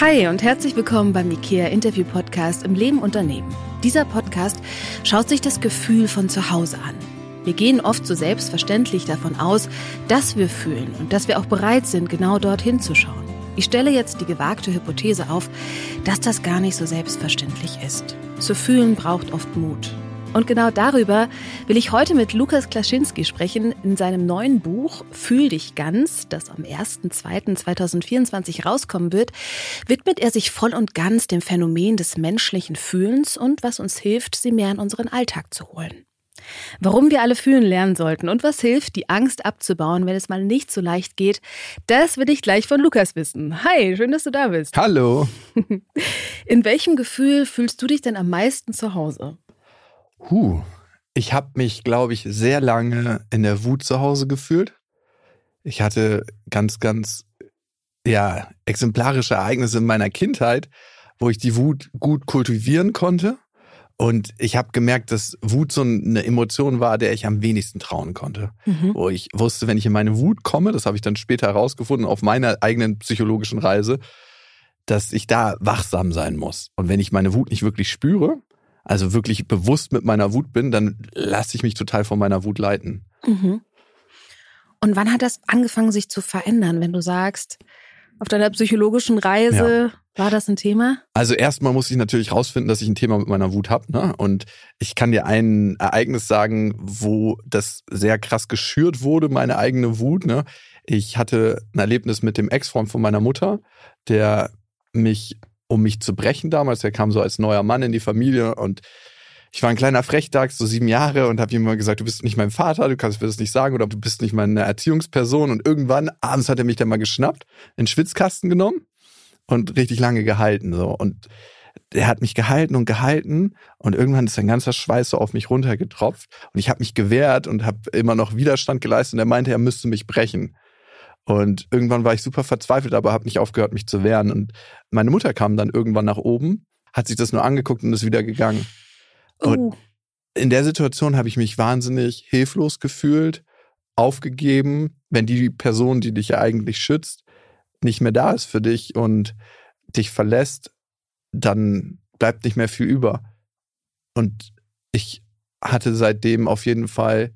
Hi und herzlich willkommen beim IKEA Interview Podcast im Leben Unternehmen. Dieser Podcast schaut sich das Gefühl von zu Hause an. Wir gehen oft so selbstverständlich davon aus, dass wir fühlen und dass wir auch bereit sind, genau dorthin zu schauen. Ich stelle jetzt die gewagte Hypothese auf, dass das gar nicht so selbstverständlich ist. Zu fühlen braucht oft Mut. Und genau darüber will ich heute mit Lukas Klaschinski sprechen. In seinem neuen Buch Fühl dich ganz, das am 1.2.2024 rauskommen wird, widmet er sich voll und ganz dem Phänomen des menschlichen Fühlens und was uns hilft, sie mehr in unseren Alltag zu holen. Warum wir alle fühlen lernen sollten und was hilft, die Angst abzubauen, wenn es mal nicht so leicht geht, das will ich gleich von Lukas wissen. Hi, schön, dass du da bist. Hallo. In welchem Gefühl fühlst du dich denn am meisten zu Hause? Huh. Ich habe mich, glaube ich, sehr lange in der Wut zu Hause gefühlt. Ich hatte ganz, ganz, ja, exemplarische Ereignisse in meiner Kindheit, wo ich die Wut gut kultivieren konnte. Und ich habe gemerkt, dass Wut so eine Emotion war, der ich am wenigsten trauen konnte. Mhm. Wo ich wusste, wenn ich in meine Wut komme, das habe ich dann später herausgefunden auf meiner eigenen psychologischen Reise, dass ich da wachsam sein muss. Und wenn ich meine Wut nicht wirklich spüre, also wirklich bewusst mit meiner Wut bin, dann lasse ich mich total von meiner Wut leiten. Mhm. Und wann hat das angefangen, sich zu verändern, wenn du sagst, auf deiner psychologischen Reise ja. war das ein Thema? Also erstmal muss ich natürlich rausfinden, dass ich ein Thema mit meiner Wut habe. Ne? Und ich kann dir ein Ereignis sagen, wo das sehr krass geschürt wurde, meine eigene Wut. Ne? Ich hatte ein Erlebnis mit dem Ex-Freund von meiner Mutter, der mich um mich zu brechen damals. Er kam so als neuer Mann in die Familie und ich war ein kleiner Frechdachs, so sieben Jahre und habe ihm immer gesagt, du bist nicht mein Vater, du kannst mir das nicht sagen oder du bist nicht meine Erziehungsperson. Und irgendwann abends hat er mich dann mal geschnappt, in den Schwitzkasten genommen und richtig lange gehalten. So. Und er hat mich gehalten und gehalten und irgendwann ist sein ganzer Schweiß so auf mich runtergetropft und ich habe mich gewehrt und habe immer noch Widerstand geleistet und er meinte, er müsste mich brechen. Und irgendwann war ich super verzweifelt, aber habe nicht aufgehört, mich zu wehren. Und meine Mutter kam dann irgendwann nach oben, hat sich das nur angeguckt und ist wieder gegangen. Oh. Und in der Situation habe ich mich wahnsinnig hilflos gefühlt, aufgegeben, wenn die Person, die dich ja eigentlich schützt, nicht mehr da ist für dich und dich verlässt, dann bleibt nicht mehr viel über. Und ich hatte seitdem auf jeden Fall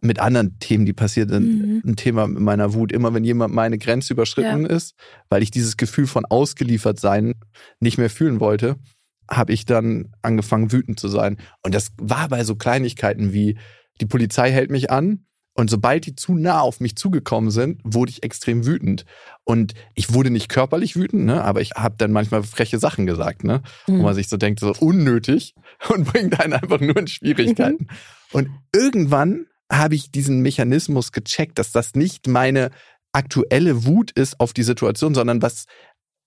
mit anderen Themen, die passiert sind, mhm. ein Thema mit meiner Wut. Immer wenn jemand meine Grenze überschritten ja. ist, weil ich dieses Gefühl von ausgeliefert sein nicht mehr fühlen wollte, habe ich dann angefangen wütend zu sein. Und das war bei so Kleinigkeiten wie die Polizei hält mich an und sobald die zu nah auf mich zugekommen sind, wurde ich extrem wütend. Und ich wurde nicht körperlich wütend, ne, aber ich habe dann manchmal freche Sachen gesagt, ne, mhm. wo man sich so denkt, so unnötig und bringt einen einfach nur in Schwierigkeiten. Mhm. Und irgendwann habe ich diesen Mechanismus gecheckt, dass das nicht meine aktuelle Wut ist auf die Situation, sondern was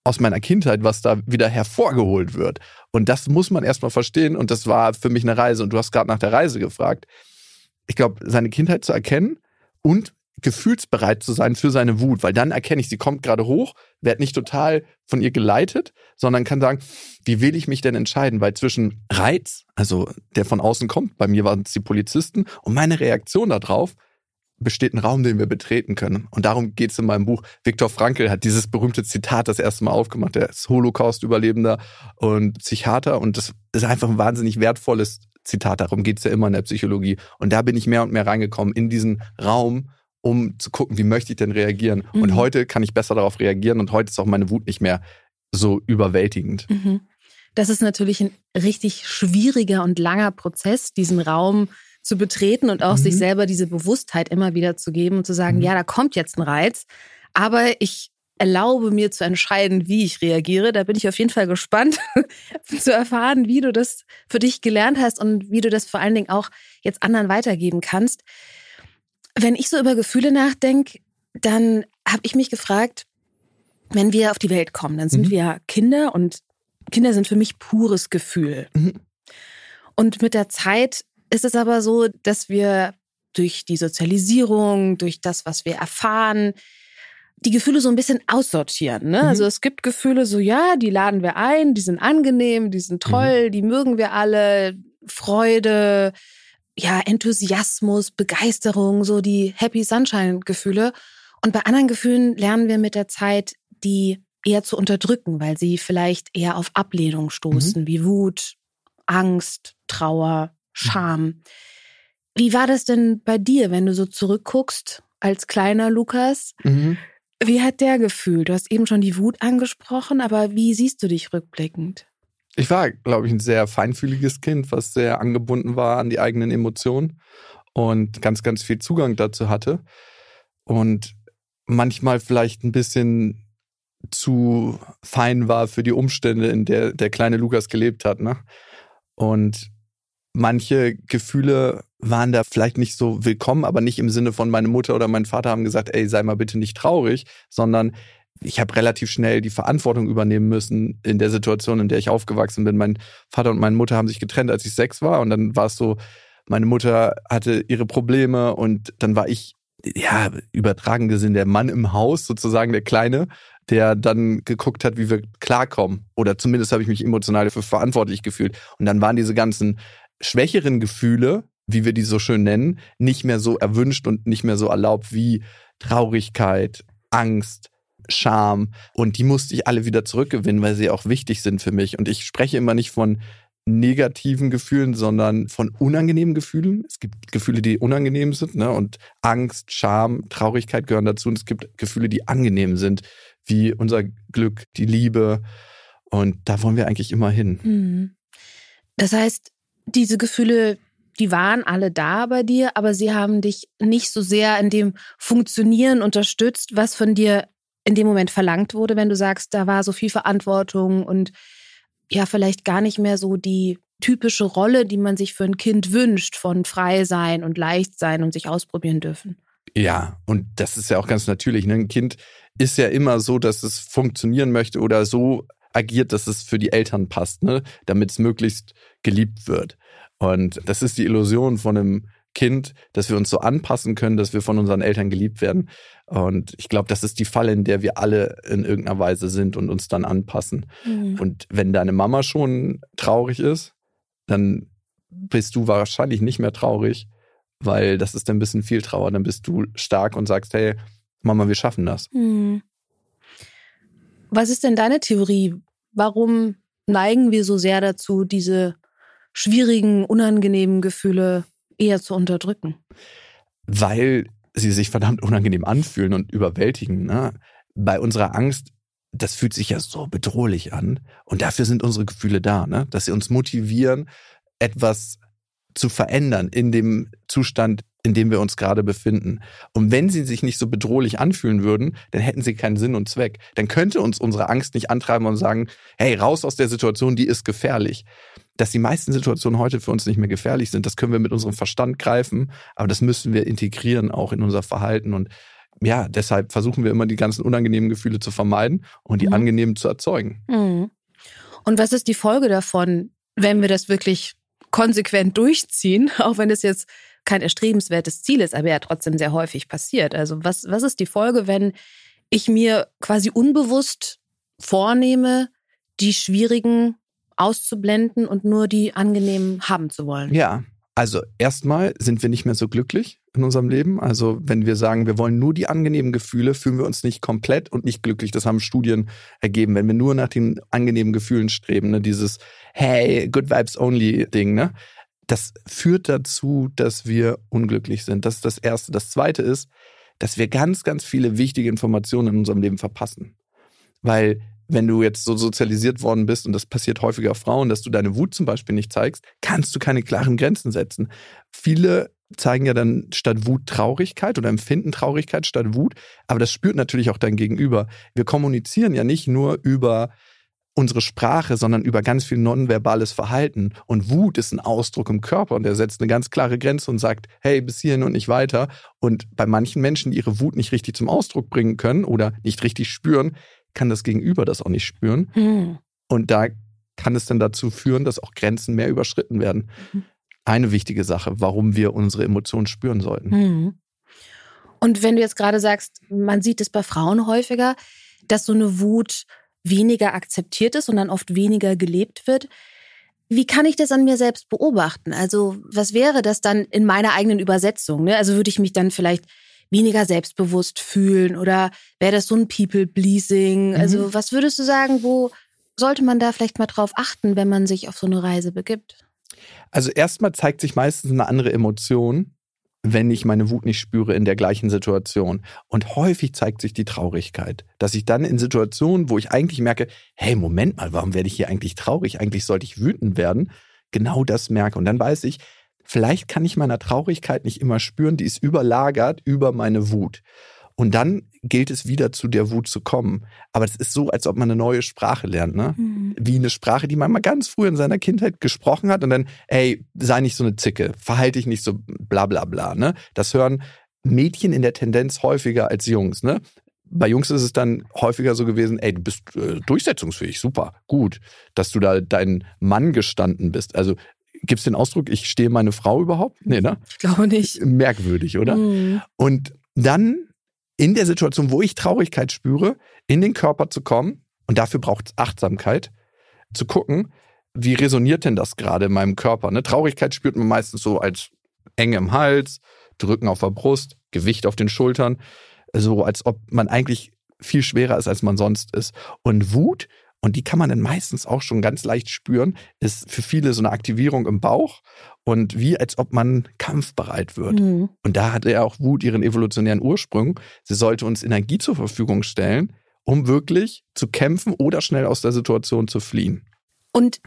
aus meiner Kindheit, was da wieder hervorgeholt wird. Und das muss man erstmal verstehen. Und das war für mich eine Reise. Und du hast gerade nach der Reise gefragt. Ich glaube, seine Kindheit zu erkennen und gefühlsbereit zu sein für seine Wut, weil dann erkenne ich, sie kommt gerade hoch, werde nicht total von ihr geleitet, sondern kann sagen, wie will ich mich denn entscheiden? Weil zwischen Reiz, also der von außen kommt, bei mir waren es die Polizisten, und meine Reaktion darauf, besteht ein Raum, den wir betreten können. Und darum geht es in meinem Buch. Viktor Frankl hat dieses berühmte Zitat das erste Mal aufgemacht. Der ist Holocaust-Überlebender und Psychiater. Und das ist einfach ein wahnsinnig wertvolles Zitat. Darum geht es ja immer in der Psychologie. Und da bin ich mehr und mehr reingekommen in diesen Raum, um zu gucken, wie möchte ich denn reagieren. Mhm. Und heute kann ich besser darauf reagieren und heute ist auch meine Wut nicht mehr so überwältigend. Mhm. Das ist natürlich ein richtig schwieriger und langer Prozess, diesen Raum zu betreten und auch mhm. sich selber diese Bewusstheit immer wieder zu geben und zu sagen, mhm. ja, da kommt jetzt ein Reiz, aber ich erlaube mir zu entscheiden, wie ich reagiere. Da bin ich auf jeden Fall gespannt zu erfahren, wie du das für dich gelernt hast und wie du das vor allen Dingen auch jetzt anderen weitergeben kannst. Wenn ich so über Gefühle nachdenke, dann habe ich mich gefragt, wenn wir auf die Welt kommen, dann sind mhm. wir Kinder und Kinder sind für mich pures Gefühl. Mhm. Und mit der Zeit ist es aber so, dass wir durch die Sozialisierung, durch das, was wir erfahren, die Gefühle so ein bisschen aussortieren. Ne? Mhm. Also es gibt Gefühle so, ja, die laden wir ein, die sind angenehm, die sind toll, mhm. die mögen wir alle, Freude, ja, Enthusiasmus, Begeisterung, so die Happy Sunshine Gefühle. Und bei anderen Gefühlen lernen wir mit der Zeit, die eher zu unterdrücken, weil sie vielleicht eher auf Ablehnung stoßen, mhm. wie Wut, Angst, Trauer, Scham. Wie war das denn bei dir, wenn du so zurückguckst als kleiner Lukas? Mhm. Wie hat der gefühlt? Du hast eben schon die Wut angesprochen, aber wie siehst du dich rückblickend? Ich war, glaube ich, ein sehr feinfühliges Kind, was sehr angebunden war an die eigenen Emotionen und ganz, ganz viel Zugang dazu hatte. Und manchmal vielleicht ein bisschen zu fein war für die Umstände, in der der kleine Lukas gelebt hat. Ne? Und manche Gefühle waren da vielleicht nicht so willkommen, aber nicht im Sinne von meine Mutter oder mein Vater haben gesagt, ey, sei mal bitte nicht traurig, sondern ich habe relativ schnell die Verantwortung übernehmen müssen in der Situation, in der ich aufgewachsen bin. Mein Vater und meine Mutter haben sich getrennt, als ich sechs war. Und dann war es so, meine Mutter hatte ihre Probleme und dann war ich, ja, übertragen gesehen, der Mann im Haus, sozusagen der Kleine, der dann geguckt hat, wie wir klarkommen. Oder zumindest habe ich mich emotional dafür verantwortlich gefühlt. Und dann waren diese ganzen schwächeren Gefühle, wie wir die so schön nennen, nicht mehr so erwünscht und nicht mehr so erlaubt wie Traurigkeit, Angst, Scham. Und die musste ich alle wieder zurückgewinnen, weil sie auch wichtig sind für mich. Und ich spreche immer nicht von negativen Gefühlen, sondern von unangenehmen Gefühlen. Es gibt Gefühle, die unangenehm sind, ne? Und Angst, Scham, Traurigkeit gehören dazu. Und es gibt Gefühle, die angenehm sind, wie unser Glück, die Liebe. Und da wollen wir eigentlich immer hin. Mhm. Das heißt, diese Gefühle, die waren alle da bei dir, aber sie haben dich nicht so sehr in dem Funktionieren unterstützt, was von dir in dem Moment verlangt wurde, wenn du sagst, da war so viel Verantwortung und ja, vielleicht gar nicht mehr so die typische Rolle, die man sich für ein Kind wünscht, von frei sein und leicht sein und sich ausprobieren dürfen. Ja, und das ist ja auch ganz natürlich. Ne? Ein Kind ist ja immer so, dass es funktionieren möchte oder so agiert, dass es für die Eltern passt, ne? damit es möglichst geliebt wird. Und das ist die Illusion von einem Kind, dass wir uns so anpassen können, dass wir von unseren Eltern geliebt werden. Und ich glaube, das ist die Falle, in der wir alle in irgendeiner Weise sind und uns dann anpassen. Mhm. Und wenn deine Mama schon traurig ist, dann bist du wahrscheinlich nicht mehr traurig, weil das ist dann ein bisschen viel Trauer. Dann bist du stark und sagst, hey, Mama, wir schaffen das. Mhm. Was ist denn deine Theorie? Warum neigen wir so sehr dazu, diese schwierigen, unangenehmen Gefühle eher zu unterdrücken? Weil sie sich verdammt unangenehm anfühlen und überwältigen. Ne? Bei unserer Angst, das fühlt sich ja so bedrohlich an. Und dafür sind unsere Gefühle da, ne? dass sie uns motivieren, etwas zu verändern in dem Zustand, in dem wir uns gerade befinden. Und wenn sie sich nicht so bedrohlich anfühlen würden, dann hätten sie keinen Sinn und Zweck. Dann könnte uns unsere Angst nicht antreiben und sagen, hey, raus aus der Situation, die ist gefährlich dass die meisten Situationen heute für uns nicht mehr gefährlich sind. Das können wir mit unserem Verstand greifen, aber das müssen wir integrieren auch in unser Verhalten und ja, deshalb versuchen wir immer die ganzen unangenehmen Gefühle zu vermeiden und die mhm. angenehmen zu erzeugen. Mhm. Und was ist die Folge davon, wenn wir das wirklich konsequent durchziehen, auch wenn es jetzt kein erstrebenswertes Ziel ist, aber ja trotzdem sehr häufig passiert. Also was, was ist die Folge, wenn ich mir quasi unbewusst vornehme, die schwierigen auszublenden und nur die angenehmen haben zu wollen. Ja, also erstmal sind wir nicht mehr so glücklich in unserem Leben. Also wenn wir sagen, wir wollen nur die angenehmen Gefühle, fühlen wir uns nicht komplett und nicht glücklich. Das haben Studien ergeben. Wenn wir nur nach den angenehmen Gefühlen streben, ne, dieses Hey, Good Vibes Only Ding, ne, das führt dazu, dass wir unglücklich sind. Das ist das Erste. Das Zweite ist, dass wir ganz, ganz viele wichtige Informationen in unserem Leben verpassen. Weil wenn du jetzt so sozialisiert worden bist, und das passiert häufiger Frauen, dass du deine Wut zum Beispiel nicht zeigst, kannst du keine klaren Grenzen setzen. Viele zeigen ja dann statt Wut Traurigkeit oder empfinden Traurigkeit statt Wut, aber das spürt natürlich auch dein Gegenüber. Wir kommunizieren ja nicht nur über unsere Sprache, sondern über ganz viel nonverbales Verhalten. Und Wut ist ein Ausdruck im Körper und der setzt eine ganz klare Grenze und sagt, hey, bis hierhin und nicht weiter. Und bei manchen Menschen, die ihre Wut nicht richtig zum Ausdruck bringen können oder nicht richtig spüren, kann das Gegenüber das auch nicht spüren. Mhm. Und da kann es dann dazu führen, dass auch Grenzen mehr überschritten werden. Mhm. Eine wichtige Sache, warum wir unsere Emotionen spüren sollten. Mhm. Und wenn du jetzt gerade sagst, man sieht es bei Frauen häufiger, dass so eine Wut weniger akzeptiert ist und dann oft weniger gelebt wird. Wie kann ich das an mir selbst beobachten? Also was wäre das dann in meiner eigenen Übersetzung? Ne? Also würde ich mich dann vielleicht weniger selbstbewusst fühlen oder wäre das so ein People-Pleasing? Also mhm. was würdest du sagen, wo sollte man da vielleicht mal drauf achten, wenn man sich auf so eine Reise begibt? Also erstmal zeigt sich meistens eine andere Emotion, wenn ich meine Wut nicht spüre in der gleichen Situation. Und häufig zeigt sich die Traurigkeit, dass ich dann in Situationen, wo ich eigentlich merke, hey, Moment mal, warum werde ich hier eigentlich traurig? Eigentlich sollte ich wütend werden. Genau das merke. Und dann weiß ich, vielleicht kann ich meiner Traurigkeit nicht immer spüren, die ist überlagert über meine Wut. Und dann gilt es wieder zu der Wut zu kommen. Aber es ist so, als ob man eine neue Sprache lernt, ne? Mhm. Wie eine Sprache, die man mal ganz früh in seiner Kindheit gesprochen hat und dann, ey, sei nicht so eine Zicke, verhalte dich nicht so bla bla bla, ne? Das hören Mädchen in der Tendenz häufiger als Jungs, ne? Bei Jungs ist es dann häufiger so gewesen, ey, du bist äh, durchsetzungsfähig, super, gut, dass du da deinen Mann gestanden bist. Also Gibt es den Ausdruck, ich stehe meine Frau überhaupt? Nee, ne? Ich glaube nicht. Merkwürdig, oder? Mhm. Und dann in der Situation, wo ich Traurigkeit spüre, in den Körper zu kommen. Und dafür braucht es Achtsamkeit, zu gucken, wie resoniert denn das gerade in meinem Körper. Ne? Traurigkeit spürt man meistens so als Enge im Hals, Drücken auf der Brust, Gewicht auf den Schultern, so als ob man eigentlich viel schwerer ist, als man sonst ist. Und Wut und die kann man dann meistens auch schon ganz leicht spüren, ist für viele so eine Aktivierung im Bauch und wie als ob man kampfbereit wird. Mhm. Und da hat ja auch Wut ihren evolutionären Ursprung. Sie sollte uns Energie zur Verfügung stellen, um wirklich zu kämpfen oder schnell aus der Situation zu fliehen. Und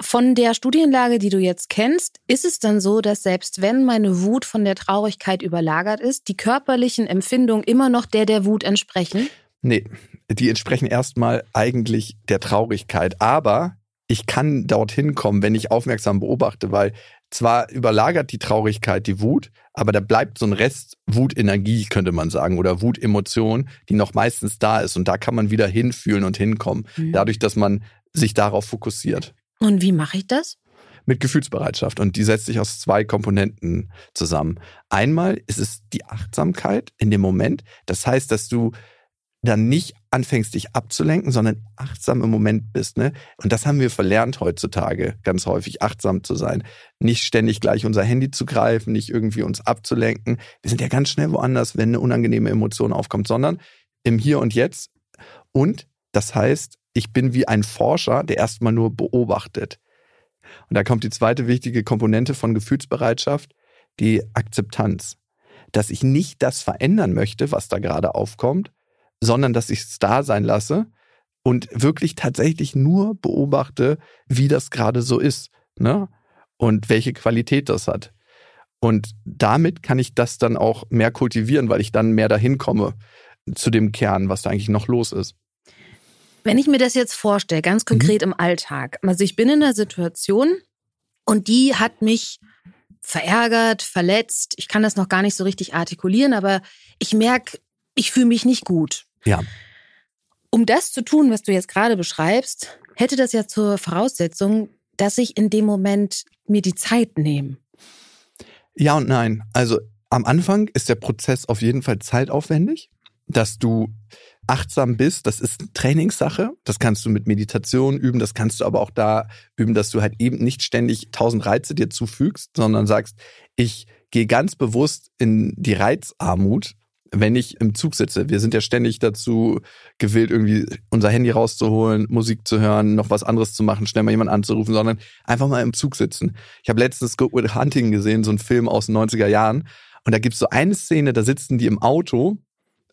von der Studienlage, die du jetzt kennst, ist es dann so, dass selbst wenn meine Wut von der Traurigkeit überlagert ist, die körperlichen Empfindungen immer noch der der Wut entsprechen? Nee, die entsprechen erstmal eigentlich der Traurigkeit. Aber ich kann dorthin kommen, wenn ich aufmerksam beobachte, weil zwar überlagert die Traurigkeit die Wut, aber da bleibt so ein Rest Wutenergie, könnte man sagen, oder Wutemotion, die noch meistens da ist. Und da kann man wieder hinfühlen und hinkommen, mhm. dadurch, dass man sich darauf fokussiert. Und wie mache ich das? Mit Gefühlsbereitschaft. Und die setzt sich aus zwei Komponenten zusammen. Einmal ist es die Achtsamkeit in dem Moment. Das heißt, dass du dann nicht anfängst, dich abzulenken, sondern achtsam im Moment bist. Ne? Und das haben wir verlernt heutzutage ganz häufig, achtsam zu sein. Nicht ständig gleich unser Handy zu greifen, nicht irgendwie uns abzulenken. Wir sind ja ganz schnell woanders, wenn eine unangenehme Emotion aufkommt, sondern im Hier und Jetzt. Und das heißt, ich bin wie ein Forscher, der erstmal nur beobachtet. Und da kommt die zweite wichtige Komponente von Gefühlsbereitschaft, die Akzeptanz. Dass ich nicht das verändern möchte, was da gerade aufkommt, sondern dass ich es da sein lasse und wirklich tatsächlich nur beobachte, wie das gerade so ist ne? und welche Qualität das hat. Und damit kann ich das dann auch mehr kultivieren, weil ich dann mehr dahin komme zu dem Kern, was da eigentlich noch los ist. Wenn ich mir das jetzt vorstelle, ganz mhm. konkret mhm. im Alltag, also ich bin in einer Situation und die hat mich verärgert, verletzt. Ich kann das noch gar nicht so richtig artikulieren, aber ich merke, ich fühle mich nicht gut. Ja. Um das zu tun, was du jetzt gerade beschreibst, hätte das ja zur Voraussetzung, dass ich in dem Moment mir die Zeit nehme. Ja und nein. Also am Anfang ist der Prozess auf jeden Fall zeitaufwendig, dass du achtsam bist. Das ist Trainingssache. Das kannst du mit Meditation üben. Das kannst du aber auch da üben, dass du halt eben nicht ständig tausend Reize dir zufügst, sondern sagst, ich gehe ganz bewusst in die Reizarmut wenn ich im Zug sitze, wir sind ja ständig dazu gewillt, irgendwie unser Handy rauszuholen, Musik zu hören, noch was anderes zu machen, schnell mal jemanden anzurufen, sondern einfach mal im Zug sitzen. Ich habe letztens Good Will Hunting gesehen, so ein Film aus den 90er Jahren. Und da gibt's so eine Szene, da sitzen die im Auto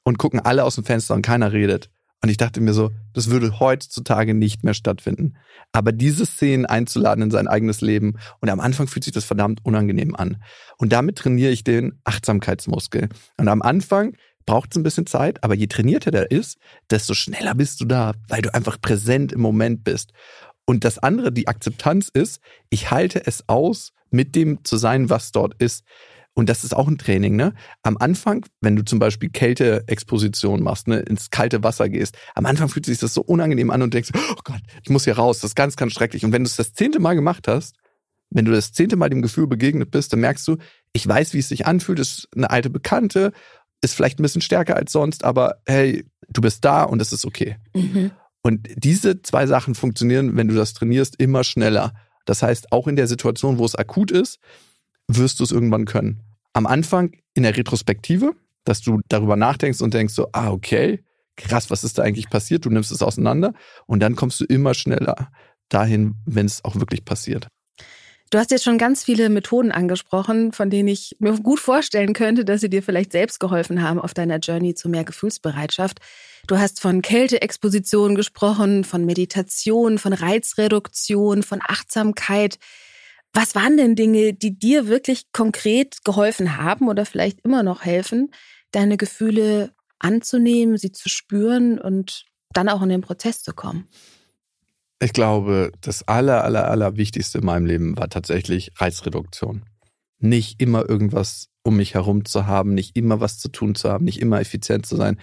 und gucken alle aus dem Fenster und keiner redet. Und ich dachte mir so, das würde heutzutage nicht mehr stattfinden. Aber diese Szenen einzuladen in sein eigenes Leben und am Anfang fühlt sich das verdammt unangenehm an. Und damit trainiere ich den Achtsamkeitsmuskel. Und am Anfang braucht es ein bisschen Zeit, aber je trainierter der ist, desto schneller bist du da, weil du einfach präsent im Moment bist. Und das andere, die Akzeptanz ist, ich halte es aus, mit dem zu sein, was dort ist. Und das ist auch ein Training, ne? Am Anfang, wenn du zum Beispiel Kälteexposition machst, ne, ins kalte Wasser gehst, am Anfang fühlt sich das so unangenehm an und denkst, oh Gott, ich muss hier raus, das ist ganz, ganz schrecklich. Und wenn du es das zehnte Mal gemacht hast, wenn du das zehnte Mal dem Gefühl begegnet bist, dann merkst du, ich weiß, wie es sich anfühlt, es ist eine alte Bekannte, ist vielleicht ein bisschen stärker als sonst, aber hey, du bist da und es ist okay. Mhm. Und diese zwei Sachen funktionieren, wenn du das trainierst, immer schneller. Das heißt, auch in der Situation, wo es akut ist, wirst du es irgendwann können. Am Anfang in der Retrospektive, dass du darüber nachdenkst und denkst so, ah, okay, krass, was ist da eigentlich passiert? Du nimmst es auseinander und dann kommst du immer schneller dahin, wenn es auch wirklich passiert. Du hast jetzt schon ganz viele Methoden angesprochen, von denen ich mir gut vorstellen könnte, dass sie dir vielleicht selbst geholfen haben auf deiner Journey zu mehr Gefühlsbereitschaft. Du hast von Kälteexposition gesprochen, von Meditation, von Reizreduktion, von Achtsamkeit. Was waren denn Dinge, die dir wirklich konkret geholfen haben oder vielleicht immer noch helfen, deine Gefühle anzunehmen, sie zu spüren und dann auch in den Prozess zu kommen? Ich glaube, das aller, aller, aller Wichtigste in meinem Leben war tatsächlich Reizreduktion. Nicht immer irgendwas um mich herum zu haben, nicht immer was zu tun zu haben, nicht immer effizient zu sein.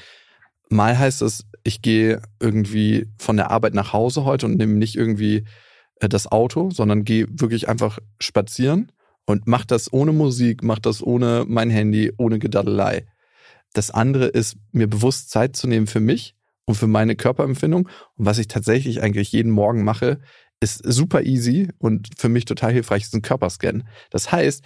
Mal heißt es, ich gehe irgendwie von der Arbeit nach Hause heute und nehme nicht irgendwie das Auto, sondern gehe wirklich einfach spazieren und mach das ohne Musik, mach das ohne mein Handy, ohne Gedaddelei. Das andere ist, mir bewusst Zeit zu nehmen für mich und für meine Körperempfindung. Und was ich tatsächlich eigentlich jeden Morgen mache, ist super easy und für mich total hilfreich, ist ein Körperscan. Das heißt,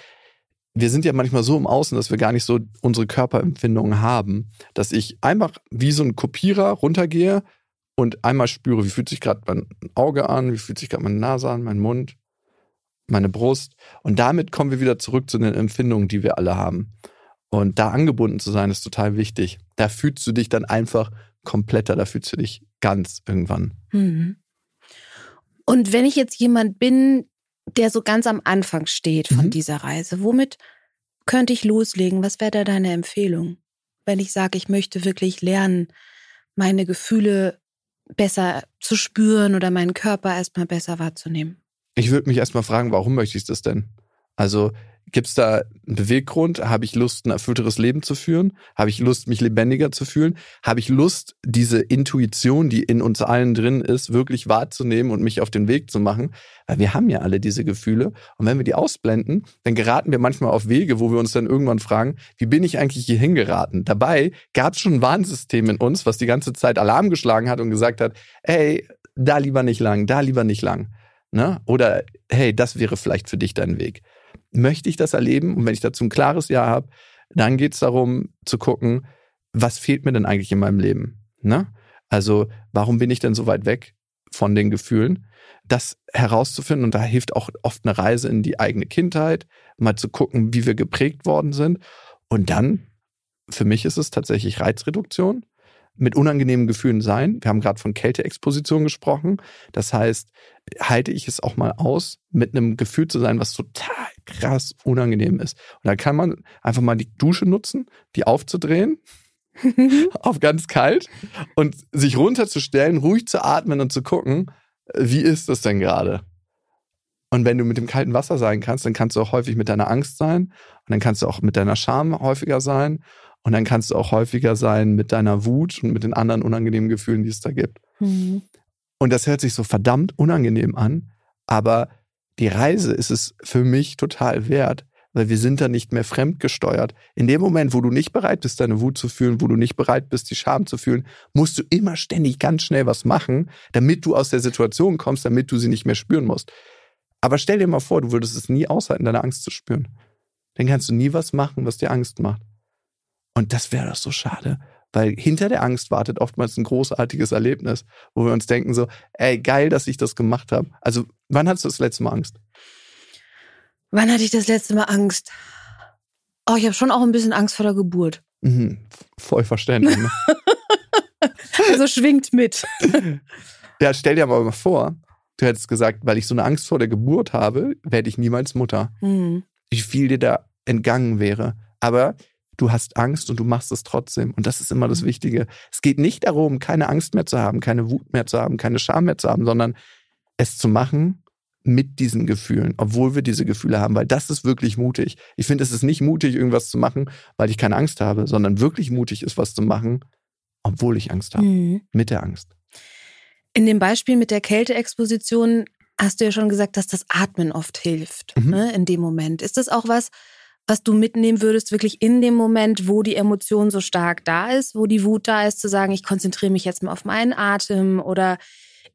wir sind ja manchmal so im Außen, dass wir gar nicht so unsere Körperempfindungen haben, dass ich einfach wie so ein Kopierer runtergehe und einmal spüre, wie fühlt sich gerade mein Auge an, wie fühlt sich gerade meine Nase an, mein Mund, meine Brust. Und damit kommen wir wieder zurück zu den Empfindungen, die wir alle haben. Und da angebunden zu sein, ist total wichtig. Da fühlst du dich dann einfach kompletter, da fühlst du dich ganz irgendwann. Mhm. Und wenn ich jetzt jemand bin, der so ganz am Anfang steht von mhm. dieser Reise, womit könnte ich loslegen? Was wäre da deine Empfehlung? Wenn ich sage, ich möchte wirklich lernen, meine Gefühle besser zu spüren oder meinen Körper erstmal besser wahrzunehmen? Ich würde mich erstmal fragen, warum möchte ich das denn? Also Gibt es da einen Beweggrund? Habe ich Lust, ein erfüllteres Leben zu führen? Habe ich Lust, mich lebendiger zu fühlen? Habe ich Lust, diese Intuition, die in uns allen drin ist, wirklich wahrzunehmen und mich auf den Weg zu machen? Weil wir haben ja alle diese Gefühle. Und wenn wir die ausblenden, dann geraten wir manchmal auf Wege, wo wir uns dann irgendwann fragen, wie bin ich eigentlich hier hingeraten? Dabei gab es schon ein Warnsystem in uns, was die ganze Zeit Alarm geschlagen hat und gesagt hat, ey, da lieber nicht lang, da lieber nicht lang. Ne? Oder hey, das wäre vielleicht für dich dein Weg möchte ich das erleben? Und wenn ich dazu ein klares Ja habe, dann geht es darum zu gucken, was fehlt mir denn eigentlich in meinem Leben? Ne? Also, warum bin ich denn so weit weg von den Gefühlen? Das herauszufinden, und da hilft auch oft eine Reise in die eigene Kindheit, mal zu gucken, wie wir geprägt worden sind. Und dann, für mich ist es tatsächlich Reizreduktion mit unangenehmen Gefühlen sein. Wir haben gerade von Kälteexposition gesprochen. Das heißt, halte ich es auch mal aus, mit einem Gefühl zu sein, was total krass unangenehm ist. Und da kann man einfach mal die Dusche nutzen, die aufzudrehen auf ganz kalt und sich runterzustellen, ruhig zu atmen und zu gucken, wie ist das denn gerade? Und wenn du mit dem kalten Wasser sein kannst, dann kannst du auch häufig mit deiner Angst sein und dann kannst du auch mit deiner Scham häufiger sein und dann kannst du auch häufiger sein mit deiner Wut und mit den anderen unangenehmen Gefühlen, die es da gibt. Mhm. Und das hört sich so verdammt unangenehm an, aber die Reise ist es für mich total wert, weil wir sind da nicht mehr fremdgesteuert. In dem Moment, wo du nicht bereit bist, deine Wut zu fühlen, wo du nicht bereit bist, die Scham zu fühlen, musst du immer ständig ganz schnell was machen, damit du aus der Situation kommst, damit du sie nicht mehr spüren musst. Aber stell dir mal vor, du würdest es nie aushalten, deine Angst zu spüren. Dann kannst du nie was machen, was dir Angst macht. Und das wäre doch so schade. Weil hinter der Angst wartet oftmals ein großartiges Erlebnis, wo wir uns denken so, ey, geil, dass ich das gemacht habe. Also, wann hattest du das letzte Mal Angst? Wann hatte ich das letzte Mal Angst? Oh, ich habe schon auch ein bisschen Angst vor der Geburt. Mhm, voll verständlich. Ne? also schwingt mit. ja, stell dir aber mal vor, du hättest gesagt, weil ich so eine Angst vor der Geburt habe, werde ich niemals Mutter. Mhm. Wie viel dir da entgangen wäre. Aber du hast Angst und du machst es trotzdem. Und das ist immer das mhm. Wichtige. Es geht nicht darum, keine Angst mehr zu haben, keine Wut mehr zu haben, keine Scham mehr zu haben, sondern es zu machen mit diesen Gefühlen, obwohl wir diese Gefühle haben, weil das ist wirklich mutig. Ich finde, es ist nicht mutig, irgendwas zu machen, weil ich keine Angst habe, sondern wirklich mutig ist, was zu machen, obwohl ich Angst habe. Mhm. Mit der Angst. In dem Beispiel mit der Kälteexposition hast du ja schon gesagt, dass das Atmen oft hilft mhm. ne, in dem Moment. Ist das auch was, was du mitnehmen würdest, wirklich in dem Moment, wo die Emotion so stark da ist, wo die Wut da ist, zu sagen, ich konzentriere mich jetzt mal auf meinen Atem oder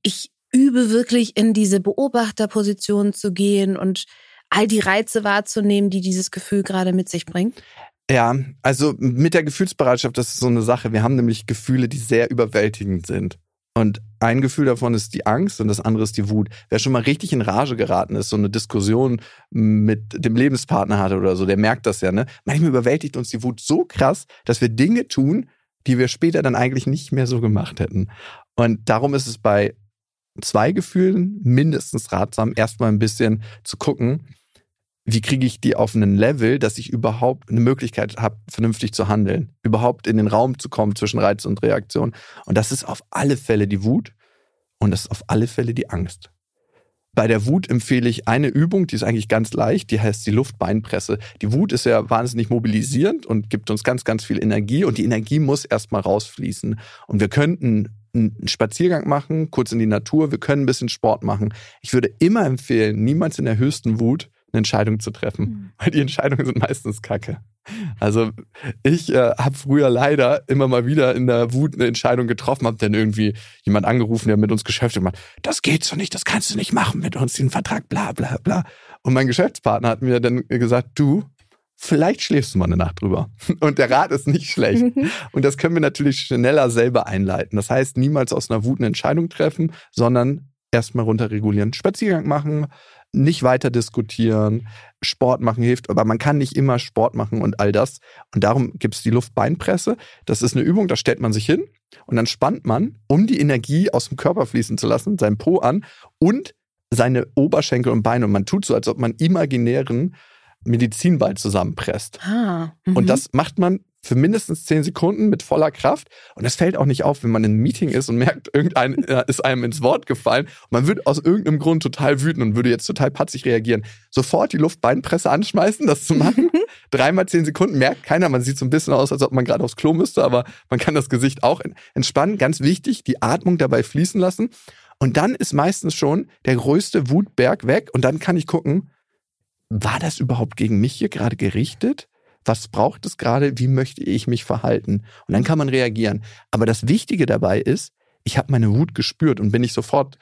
ich übe wirklich in diese Beobachterposition zu gehen und all die Reize wahrzunehmen, die dieses Gefühl gerade mit sich bringt? Ja, also mit der Gefühlsbereitschaft, das ist so eine Sache. Wir haben nämlich Gefühle, die sehr überwältigend sind. Und ein Gefühl davon ist die Angst und das andere ist die Wut. Wer schon mal richtig in Rage geraten ist, so eine Diskussion mit dem Lebenspartner hatte oder so, der merkt das ja, ne? Manchmal überwältigt uns die Wut so krass, dass wir Dinge tun, die wir später dann eigentlich nicht mehr so gemacht hätten. Und darum ist es bei zwei Gefühlen mindestens ratsam, erstmal ein bisschen zu gucken, wie kriege ich die auf einen Level, dass ich überhaupt eine Möglichkeit habe, vernünftig zu handeln, überhaupt in den Raum zu kommen zwischen Reiz und Reaktion. Und das ist auf alle Fälle die Wut und das ist auf alle Fälle die Angst. Bei der Wut empfehle ich eine Übung, die ist eigentlich ganz leicht, die heißt die Luftbeinpresse. Die Wut ist ja wahnsinnig mobilisierend und gibt uns ganz, ganz viel Energie und die Energie muss erstmal rausfließen. Und wir könnten einen Spaziergang machen, kurz in die Natur, wir können ein bisschen Sport machen. Ich würde immer empfehlen, niemals in der höchsten Wut eine Entscheidung zu treffen, mhm. weil die Entscheidungen sind meistens kacke. Also ich äh, habe früher leider immer mal wieder in der Wut eine Entscheidung getroffen, habe dann irgendwie jemand angerufen, der mit uns Geschäfte macht. Das geht so nicht, das kannst du nicht machen mit uns, den Vertrag, bla bla bla. Und mein Geschäftspartner hat mir dann gesagt, du, vielleicht schläfst du mal eine Nacht drüber. Und der Rat ist nicht schlecht. Und das können wir natürlich schneller selber einleiten. Das heißt, niemals aus einer Wut eine Entscheidung treffen, sondern erstmal runterregulieren. Spaziergang machen, nicht weiter diskutieren, Sport machen hilft, aber man kann nicht immer Sport machen und all das. Und darum gibt es die Luftbeinpresse. Das ist eine Übung, da stellt man sich hin und dann spannt man, um die Energie aus dem Körper fließen zu lassen, seinen Po an und seine Oberschenkel und Beine. Und man tut so, als ob man imaginären Medizinball zusammenpresst. Ah, und mhm. das macht man für mindestens zehn Sekunden mit voller Kraft. Und das fällt auch nicht auf, wenn man in einem Meeting ist und merkt, irgendein ist einem ins Wort gefallen. Und man wird aus irgendeinem Grund total wütend und würde jetzt total patzig reagieren. Sofort die Luftbeinpresse anschmeißen, das zu machen. Dreimal zehn Sekunden merkt keiner. Man sieht so ein bisschen aus, als ob man gerade aufs Klo müsste, aber man kann das Gesicht auch entspannen. Ganz wichtig, die Atmung dabei fließen lassen. Und dann ist meistens schon der größte Wutberg weg. Und dann kann ich gucken, war das überhaupt gegen mich hier gerade gerichtet? Was braucht es gerade, wie möchte ich mich verhalten. Und dann kann man reagieren. Aber das Wichtige dabei ist, ich habe meine Wut gespürt und bin ich sofort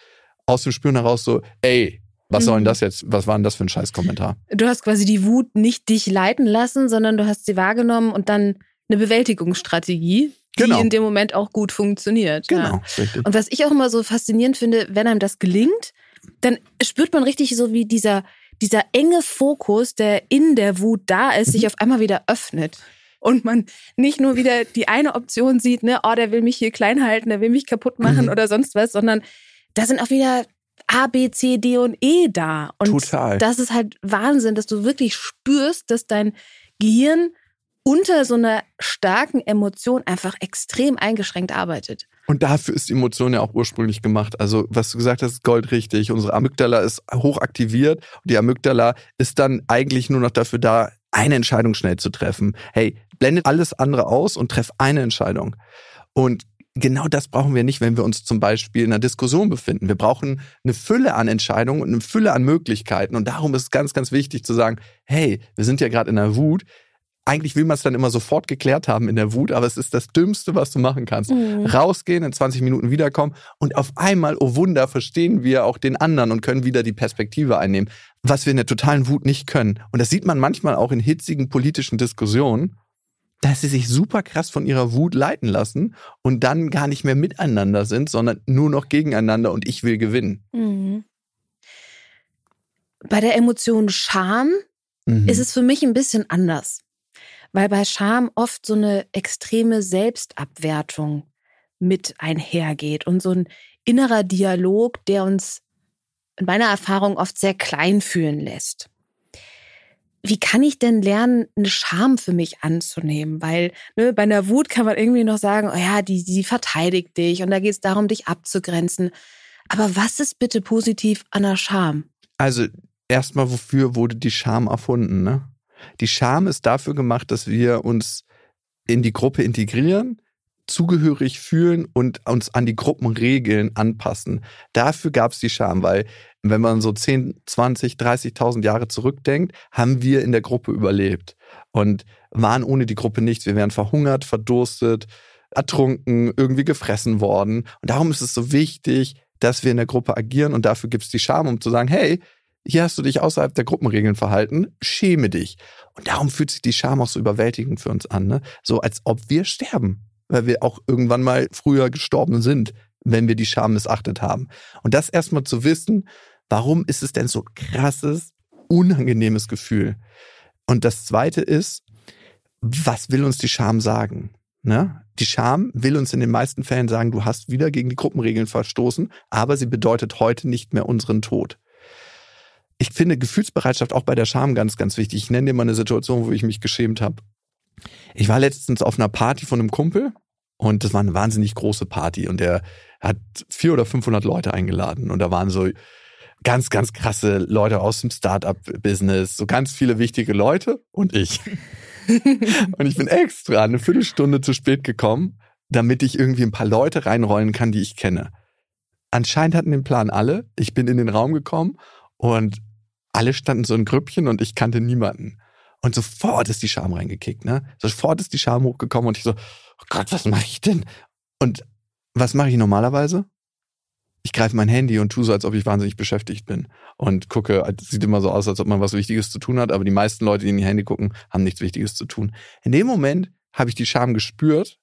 aus dem Spüren heraus so, ey, was soll denn mhm. das jetzt? Was war denn das für ein Scheißkommentar? Du hast quasi die Wut nicht dich leiten lassen, sondern du hast sie wahrgenommen und dann eine Bewältigungsstrategie, die genau. in dem Moment auch gut funktioniert. Genau. Ja. Und was ich auch immer so faszinierend finde, wenn einem das gelingt, dann spürt man richtig so, wie dieser dieser enge Fokus, der in der Wut da ist, sich mhm. auf einmal wieder öffnet. Und man nicht nur wieder die eine Option sieht, ne, oh, der will mich hier klein halten, der will mich kaputt machen mhm. oder sonst was, sondern da sind auch wieder A, B, C, D und E da. Und Total. das ist halt Wahnsinn, dass du wirklich spürst, dass dein Gehirn unter so einer starken Emotion einfach extrem eingeschränkt arbeitet. Und dafür ist die Emotion ja auch ursprünglich gemacht. Also, was du gesagt hast, goldrichtig. Unsere Amygdala ist hoch aktiviert und die Amygdala ist dann eigentlich nur noch dafür da, eine Entscheidung schnell zu treffen. Hey, blendet alles andere aus und treff eine Entscheidung. Und genau das brauchen wir nicht, wenn wir uns zum Beispiel in einer Diskussion befinden. Wir brauchen eine Fülle an Entscheidungen und eine Fülle an Möglichkeiten. Und darum ist es ganz, ganz wichtig zu sagen, hey, wir sind ja gerade in der Wut eigentlich will man es dann immer sofort geklärt haben in der Wut, aber es ist das Dümmste, was du machen kannst. Mhm. Rausgehen, in 20 Minuten wiederkommen und auf einmal, oh Wunder, verstehen wir auch den anderen und können wieder die Perspektive einnehmen, was wir in der totalen Wut nicht können. Und das sieht man manchmal auch in hitzigen politischen Diskussionen, dass sie sich super krass von ihrer Wut leiten lassen und dann gar nicht mehr miteinander sind, sondern nur noch gegeneinander und ich will gewinnen. Mhm. Bei der Emotion Scham mhm. ist es für mich ein bisschen anders weil bei Scham oft so eine extreme Selbstabwertung mit einhergeht und so ein innerer Dialog, der uns in meiner Erfahrung oft sehr klein fühlen lässt. Wie kann ich denn lernen, eine Scham für mich anzunehmen? Weil ne, bei einer Wut kann man irgendwie noch sagen, oh ja, die, die verteidigt dich und da geht es darum, dich abzugrenzen. Aber was ist bitte positiv an der Scham? Also erstmal, wofür wurde die Scham erfunden? Ne? Die Scham ist dafür gemacht, dass wir uns in die Gruppe integrieren, zugehörig fühlen und uns an die Gruppenregeln anpassen. Dafür gab es die Scham, weil wenn man so 10, 20, 30.000 Jahre zurückdenkt, haben wir in der Gruppe überlebt und waren ohne die Gruppe nichts. Wir wären verhungert, verdurstet, ertrunken, irgendwie gefressen worden. Und darum ist es so wichtig, dass wir in der Gruppe agieren und dafür gibt es die Scham, um zu sagen, hey, hier hast du dich außerhalb der Gruppenregeln verhalten, schäme dich. Und darum fühlt sich die Scham auch so überwältigend für uns an, ne? So als ob wir sterben, weil wir auch irgendwann mal früher gestorben sind, wenn wir die Scham missachtet haben. Und das erstmal zu wissen, warum ist es denn so krasses, unangenehmes Gefühl? Und das zweite ist, was will uns die Scham sagen? Ne? Die Scham will uns in den meisten Fällen sagen, du hast wieder gegen die Gruppenregeln verstoßen, aber sie bedeutet heute nicht mehr unseren Tod. Ich finde Gefühlsbereitschaft auch bei der Scham ganz, ganz wichtig. Ich nenne dir mal eine Situation, wo ich mich geschämt habe. Ich war letztens auf einer Party von einem Kumpel und das war eine wahnsinnig große Party und der hat vier oder 500 Leute eingeladen und da waren so ganz, ganz krasse Leute aus dem Startup-Business, so ganz viele wichtige Leute und ich. und ich bin extra eine Viertelstunde zu spät gekommen, damit ich irgendwie ein paar Leute reinrollen kann, die ich kenne. Anscheinend hatten den Plan alle. Ich bin in den Raum gekommen und alle standen so in Grüppchen und ich kannte niemanden. Und sofort ist die Scham reingekickt, ne? Sofort ist die Scham hochgekommen und ich so, oh Gott, was mache ich denn? Und was mache ich normalerweise? Ich greife mein Handy und tue so, als ob ich wahnsinnig beschäftigt bin und gucke, es sieht immer so aus, als ob man was Wichtiges zu tun hat, aber die meisten Leute, die in die Handy gucken, haben nichts Wichtiges zu tun. In dem Moment habe ich die Scham gespürt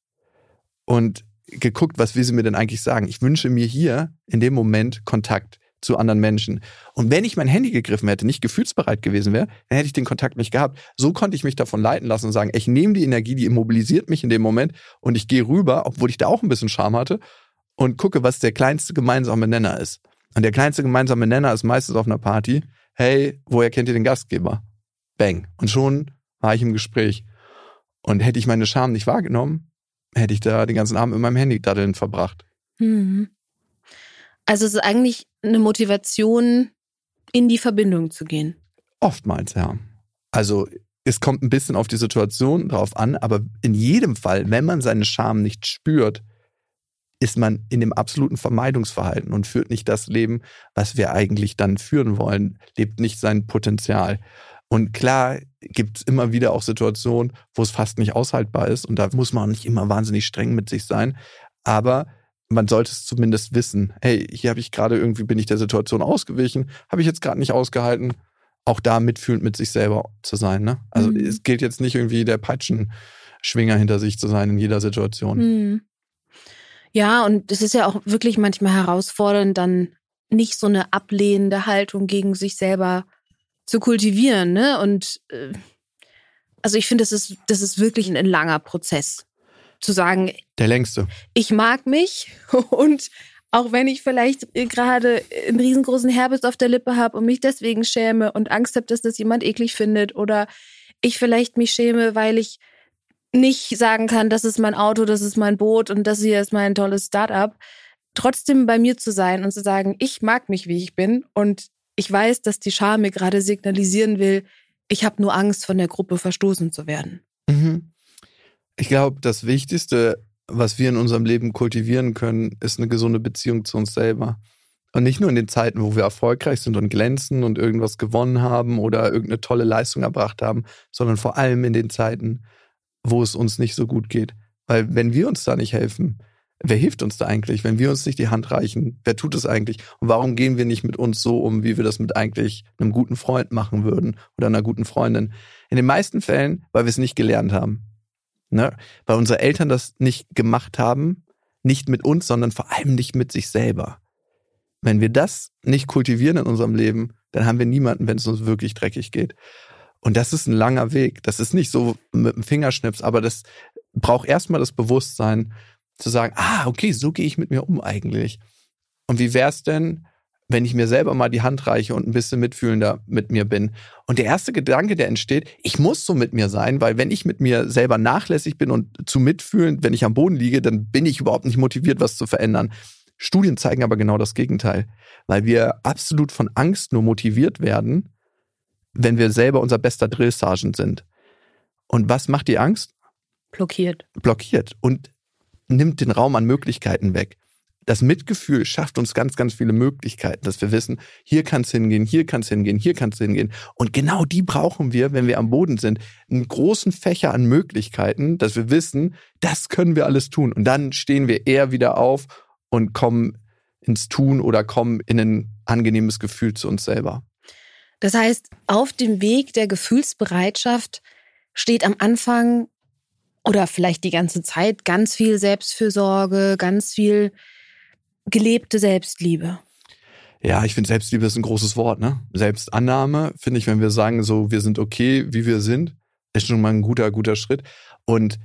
und geguckt, was will sie mir denn eigentlich sagen? Ich wünsche mir hier in dem Moment Kontakt zu anderen Menschen. Und wenn ich mein Handy gegriffen hätte, nicht gefühlsbereit gewesen wäre, dann hätte ich den Kontakt nicht gehabt. So konnte ich mich davon leiten lassen und sagen, ich nehme die Energie, die immobilisiert mich in dem Moment und ich gehe rüber, obwohl ich da auch ein bisschen Scham hatte und gucke, was der kleinste gemeinsame Nenner ist. Und der kleinste gemeinsame Nenner ist meistens auf einer Party, hey, woher kennt ihr den Gastgeber? Bang. Und schon war ich im Gespräch. Und hätte ich meine Scham nicht wahrgenommen, hätte ich da den ganzen Abend mit meinem Handy daddeln verbracht. Mhm. Also es ist eigentlich eine Motivation, in die Verbindung zu gehen. Oftmals, ja. Also es kommt ein bisschen auf die Situation drauf an, aber in jedem Fall, wenn man seine Scham nicht spürt, ist man in dem absoluten Vermeidungsverhalten und führt nicht das Leben, was wir eigentlich dann führen wollen, lebt nicht sein Potenzial. Und klar gibt es immer wieder auch Situationen, wo es fast nicht aushaltbar ist und da muss man auch nicht immer wahnsinnig streng mit sich sein. Aber man sollte es zumindest wissen. Hey, hier habe ich gerade irgendwie, bin ich der Situation ausgewichen, habe ich jetzt gerade nicht ausgehalten. Auch da mitfühlend mit sich selber zu sein. Ne? Also mhm. es gilt jetzt nicht irgendwie der Peitschenschwinger hinter sich zu sein in jeder Situation. Mhm. Ja, und es ist ja auch wirklich manchmal herausfordernd, dann nicht so eine ablehnende Haltung gegen sich selber zu kultivieren. Ne? Und äh, also ich finde, das ist, das ist wirklich ein, ein langer Prozess zu sagen, der längste. Ich mag mich und auch wenn ich vielleicht gerade einen riesengroßen Herpes auf der Lippe habe und mich deswegen schäme und Angst habe, dass das jemand eklig findet oder ich vielleicht mich schäme, weil ich nicht sagen kann, das ist mein Auto, das ist mein Boot und das hier ist mein tolles Startup, trotzdem bei mir zu sein und zu sagen, ich mag mich, wie ich bin und ich weiß, dass die Scham mir gerade signalisieren will, ich habe nur Angst, von der Gruppe verstoßen zu werden. Mhm. Ich glaube, das Wichtigste, was wir in unserem Leben kultivieren können, ist eine gesunde Beziehung zu uns selber. Und nicht nur in den Zeiten, wo wir erfolgreich sind und glänzen und irgendwas gewonnen haben oder irgendeine tolle Leistung erbracht haben, sondern vor allem in den Zeiten, wo es uns nicht so gut geht. Weil wenn wir uns da nicht helfen, wer hilft uns da eigentlich? Wenn wir uns nicht die Hand reichen, wer tut es eigentlich? Und warum gehen wir nicht mit uns so um, wie wir das mit eigentlich einem guten Freund machen würden oder einer guten Freundin? In den meisten Fällen, weil wir es nicht gelernt haben. Ne? Weil unsere Eltern das nicht gemacht haben, nicht mit uns, sondern vor allem nicht mit sich selber. Wenn wir das nicht kultivieren in unserem Leben, dann haben wir niemanden, wenn es uns wirklich dreckig geht. Und das ist ein langer Weg. Das ist nicht so mit dem Fingerschnips, aber das braucht erstmal das Bewusstsein zu sagen, ah, okay, so gehe ich mit mir um eigentlich. Und wie wäre es denn, wenn ich mir selber mal die Hand reiche und ein bisschen mitfühlender mit mir bin. Und der erste Gedanke, der entsteht, ich muss so mit mir sein, weil wenn ich mit mir selber nachlässig bin und zu mitfühlend, wenn ich am Boden liege, dann bin ich überhaupt nicht motiviert, was zu verändern. Studien zeigen aber genau das Gegenteil, weil wir absolut von Angst nur motiviert werden, wenn wir selber unser bester Drill-Sergeant sind. Und was macht die Angst? Blockiert. Blockiert und nimmt den Raum an Möglichkeiten weg das Mitgefühl schafft uns ganz, ganz viele Möglichkeiten, dass wir wissen, hier kann es hingehen, hier kann es hingehen, hier kann es hingehen. Und genau die brauchen wir, wenn wir am Boden sind. Einen großen Fächer an Möglichkeiten, dass wir wissen, das können wir alles tun. Und dann stehen wir eher wieder auf und kommen ins Tun oder kommen in ein angenehmes Gefühl zu uns selber. Das heißt, auf dem Weg der Gefühlsbereitschaft steht am Anfang oder vielleicht die ganze Zeit ganz viel Selbstfürsorge, ganz viel gelebte Selbstliebe. Ja, ich finde Selbstliebe ist ein großes Wort, ne? Selbstannahme, finde ich, wenn wir sagen, so, wir sind okay, wie wir sind, ist schon mal ein guter, guter Schritt. Und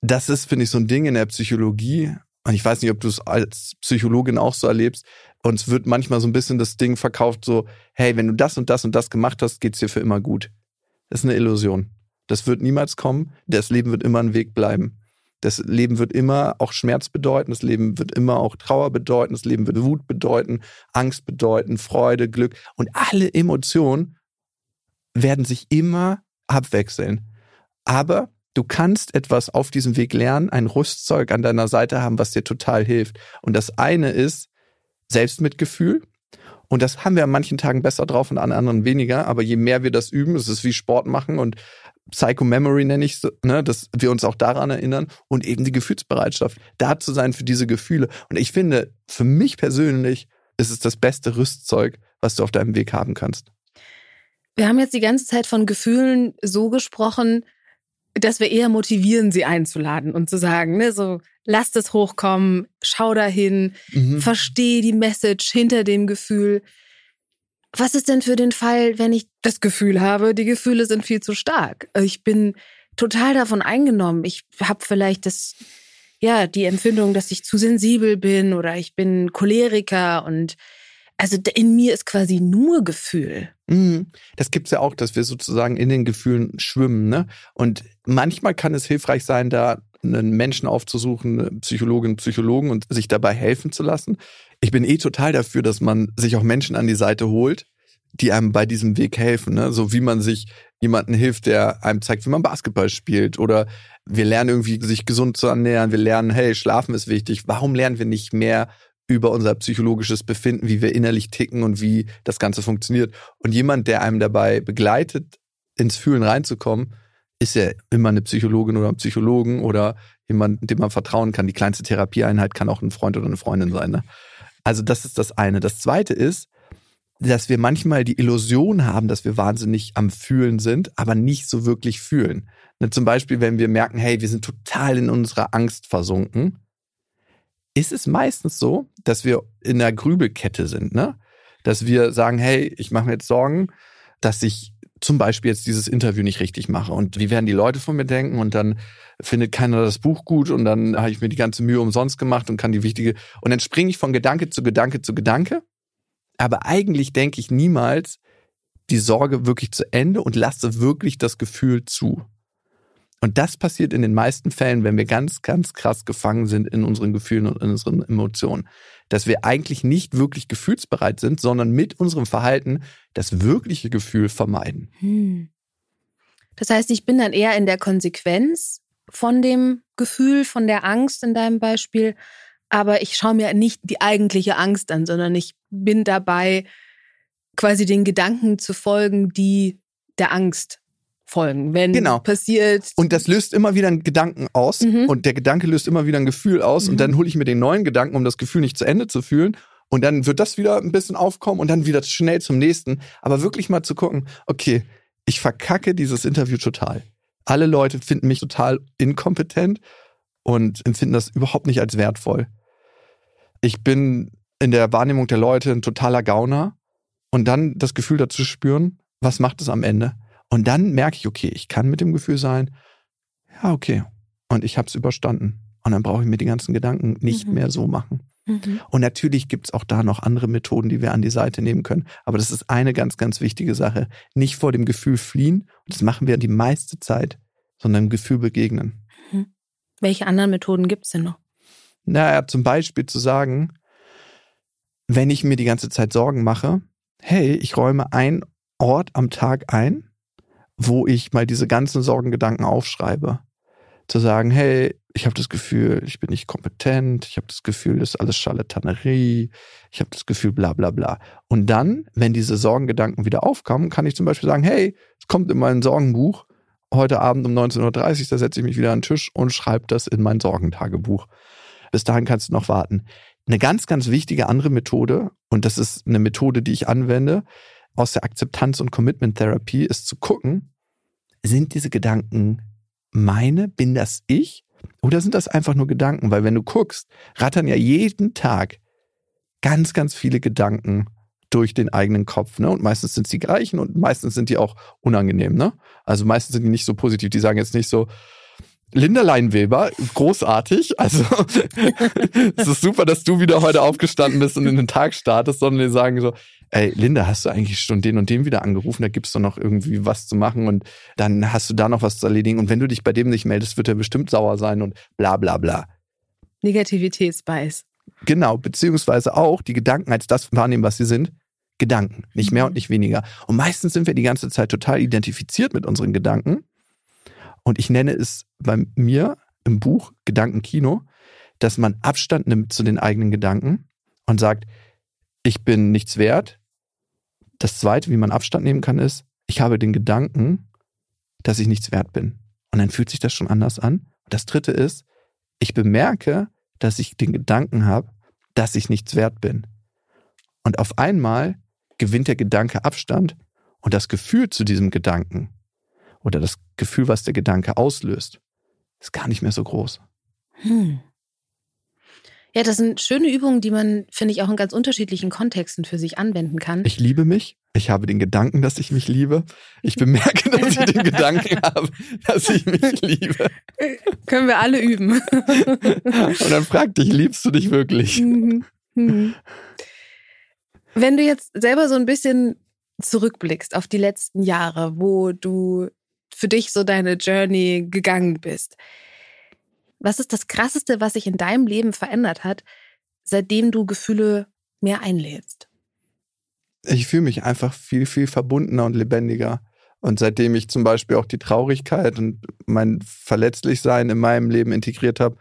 das ist, finde ich, so ein Ding in der Psychologie. Und ich weiß nicht, ob du es als Psychologin auch so erlebst. Und es wird manchmal so ein bisschen das Ding verkauft, so, hey, wenn du das und das und das gemacht hast, geht's dir für immer gut. Das ist eine Illusion. Das wird niemals kommen. Das Leben wird immer ein Weg bleiben. Das Leben wird immer auch Schmerz bedeuten, das Leben wird immer auch Trauer bedeuten, das Leben wird Wut bedeuten, Angst bedeuten, Freude, Glück. Und alle Emotionen werden sich immer abwechseln. Aber du kannst etwas auf diesem Weg lernen, ein Rüstzeug an deiner Seite haben, was dir total hilft. Und das eine ist Selbstmitgefühl. Und das haben wir an manchen Tagen besser drauf und an anderen weniger. Aber je mehr wir das üben, es ist wie Sport machen und Psycho-Memory nenne ich es, ne, dass wir uns auch daran erinnern und eben die Gefühlsbereitschaft, da zu sein für diese Gefühle. Und ich finde, für mich persönlich ist es das beste Rüstzeug, was du auf deinem Weg haben kannst. Wir haben jetzt die ganze Zeit von Gefühlen so gesprochen, dass wir eher motivieren, sie einzuladen und zu sagen, ne, so, lass es hochkommen, schau dahin, mhm. versteh die Message hinter dem Gefühl. Was ist denn für den Fall, wenn ich das Gefühl habe, die Gefühle sind viel zu stark? Ich bin total davon eingenommen. Ich habe vielleicht das, ja, die Empfindung, dass ich zu sensibel bin oder ich bin Choleriker und also in mir ist quasi nur Gefühl. Mhm. Das gibt's ja auch, dass wir sozusagen in den Gefühlen schwimmen. Ne? Und manchmal kann es hilfreich sein, da einen Menschen aufzusuchen, Psychologinnen, Psychologen und sich dabei helfen zu lassen. Ich bin eh total dafür, dass man sich auch Menschen an die Seite holt, die einem bei diesem Weg helfen. Ne? So wie man sich jemanden hilft, der einem zeigt, wie man Basketball spielt. Oder wir lernen irgendwie, sich gesund zu ernähren. Wir lernen, hey, Schlafen ist wichtig. Warum lernen wir nicht mehr über unser psychologisches Befinden, wie wir innerlich ticken und wie das Ganze funktioniert? Und jemand, der einem dabei begleitet, ins Fühlen reinzukommen, ist ja immer eine Psychologin oder ein Psychologen oder jemand, dem man vertrauen kann. Die kleinste Therapieeinheit kann auch ein Freund oder eine Freundin sein. Ne? Also das ist das eine. Das zweite ist, dass wir manchmal die Illusion haben, dass wir wahnsinnig am Fühlen sind, aber nicht so wirklich fühlen. Ne, zum Beispiel, wenn wir merken, hey, wir sind total in unserer Angst versunken, ist es meistens so, dass wir in der Grübelkette sind, ne? Dass wir sagen, hey, ich mache mir jetzt Sorgen, dass ich zum Beispiel jetzt dieses Interview nicht richtig mache. Und wie werden die Leute von mir denken? Und dann findet keiner das Buch gut und dann habe ich mir die ganze Mühe umsonst gemacht und kann die wichtige und dann springe ich von Gedanke zu Gedanke zu Gedanke, aber eigentlich denke ich niemals die Sorge wirklich zu Ende und lasse wirklich das Gefühl zu. Und das passiert in den meisten Fällen, wenn wir ganz, ganz krass gefangen sind in unseren Gefühlen und in unseren Emotionen. Dass wir eigentlich nicht wirklich gefühlsbereit sind, sondern mit unserem Verhalten das wirkliche Gefühl vermeiden. Hm. Das heißt, ich bin dann eher in der Konsequenz von dem Gefühl, von der Angst in deinem Beispiel, aber ich schaue mir nicht die eigentliche Angst an, sondern ich bin dabei, quasi den Gedanken zu folgen, die der Angst folgen, wenn genau. passiert. Und das löst immer wieder einen Gedanken aus mhm. und der Gedanke löst immer wieder ein Gefühl aus mhm. und dann hole ich mir den neuen Gedanken, um das Gefühl nicht zu Ende zu fühlen. Und dann wird das wieder ein bisschen aufkommen und dann wieder schnell zum nächsten. Aber wirklich mal zu gucken, okay, ich verkacke dieses Interview total. Alle Leute finden mich total inkompetent und empfinden das überhaupt nicht als wertvoll. Ich bin in der Wahrnehmung der Leute ein totaler Gauner und dann das Gefühl dazu spüren, was macht es am Ende? Und dann merke ich, okay, ich kann mit dem Gefühl sein, ja, okay, und ich habe es überstanden. Und dann brauche ich mir die ganzen Gedanken nicht mhm. mehr so machen. Mhm. Und natürlich gibt es auch da noch andere Methoden, die wir an die Seite nehmen können. Aber das ist eine ganz, ganz wichtige Sache. Nicht vor dem Gefühl fliehen, und das machen wir die meiste Zeit, sondern dem Gefühl begegnen. Mhm. Welche anderen Methoden gibt es denn noch? Naja, zum Beispiel zu sagen, wenn ich mir die ganze Zeit Sorgen mache, hey, ich räume einen Ort am Tag ein, wo ich mal diese ganzen Sorgengedanken aufschreibe. Zu sagen, hey, ich habe das Gefühl, ich bin nicht kompetent, ich habe das Gefühl, das ist alles Charlatanerie, ich habe das Gefühl, bla bla bla. Und dann, wenn diese Sorgengedanken wieder aufkommen, kann ich zum Beispiel sagen, hey, es kommt in mein Sorgenbuch, heute Abend um 19.30 Uhr, da setze ich mich wieder an den Tisch und schreibe das in mein Sorgentagebuch. Bis dahin kannst du noch warten. Eine ganz, ganz wichtige andere Methode, und das ist eine Methode, die ich anwende, aus der Akzeptanz- und Commitment-Therapie ist zu gucken, sind diese Gedanken meine? Bin das ich? Oder sind das einfach nur Gedanken? Weil wenn du guckst, rattern ja jeden Tag ganz, ganz viele Gedanken durch den eigenen Kopf. Ne? Und meistens sind es die gleichen und meistens sind die auch unangenehm. Ne? Also meistens sind die nicht so positiv. Die sagen jetzt nicht so, Linda Leinweber, großartig. Also es ist super, dass du wieder heute aufgestanden bist und in den Tag startest, sondern die sagen so, ey, Linda, hast du eigentlich schon den und den wieder angerufen? Da gibt's doch noch irgendwie was zu machen und dann hast du da noch was zu erledigen. Und wenn du dich bei dem nicht meldest, wird er bestimmt sauer sein und bla bla bla. Negativitätsbeiß. Genau, beziehungsweise auch die Gedanken als das wahrnehmen, was sie sind. Gedanken, nicht mehr und mhm. nicht weniger. Und meistens sind wir die ganze Zeit total identifiziert mit unseren Gedanken. Und ich nenne es bei mir im Buch Gedankenkino, dass man Abstand nimmt zu den eigenen Gedanken und sagt, ich bin nichts wert. Das zweite, wie man Abstand nehmen kann, ist, ich habe den Gedanken, dass ich nichts wert bin. Und dann fühlt sich das schon anders an. Und das dritte ist, ich bemerke, dass ich den Gedanken habe, dass ich nichts wert bin. Und auf einmal gewinnt der Gedanke Abstand und das Gefühl zu diesem Gedanken oder das Gefühl, was der Gedanke auslöst, ist gar nicht mehr so groß. Hm. Ja, das sind schöne Übungen, die man, finde ich, auch in ganz unterschiedlichen Kontexten für sich anwenden kann. Ich liebe mich. Ich habe den Gedanken, dass ich mich liebe. Ich bemerke, dass ich den Gedanken habe, dass ich mich liebe. Können wir alle üben. Und dann frag dich, liebst du dich wirklich? Mhm. Mhm. Wenn du jetzt selber so ein bisschen zurückblickst auf die letzten Jahre, wo du für dich so deine Journey gegangen bist, was ist das Krasseste, was sich in deinem Leben verändert hat, seitdem du Gefühle mehr einlädst? Ich fühle mich einfach viel, viel verbundener und lebendiger. Und seitdem ich zum Beispiel auch die Traurigkeit und mein Verletzlichsein in meinem Leben integriert habe,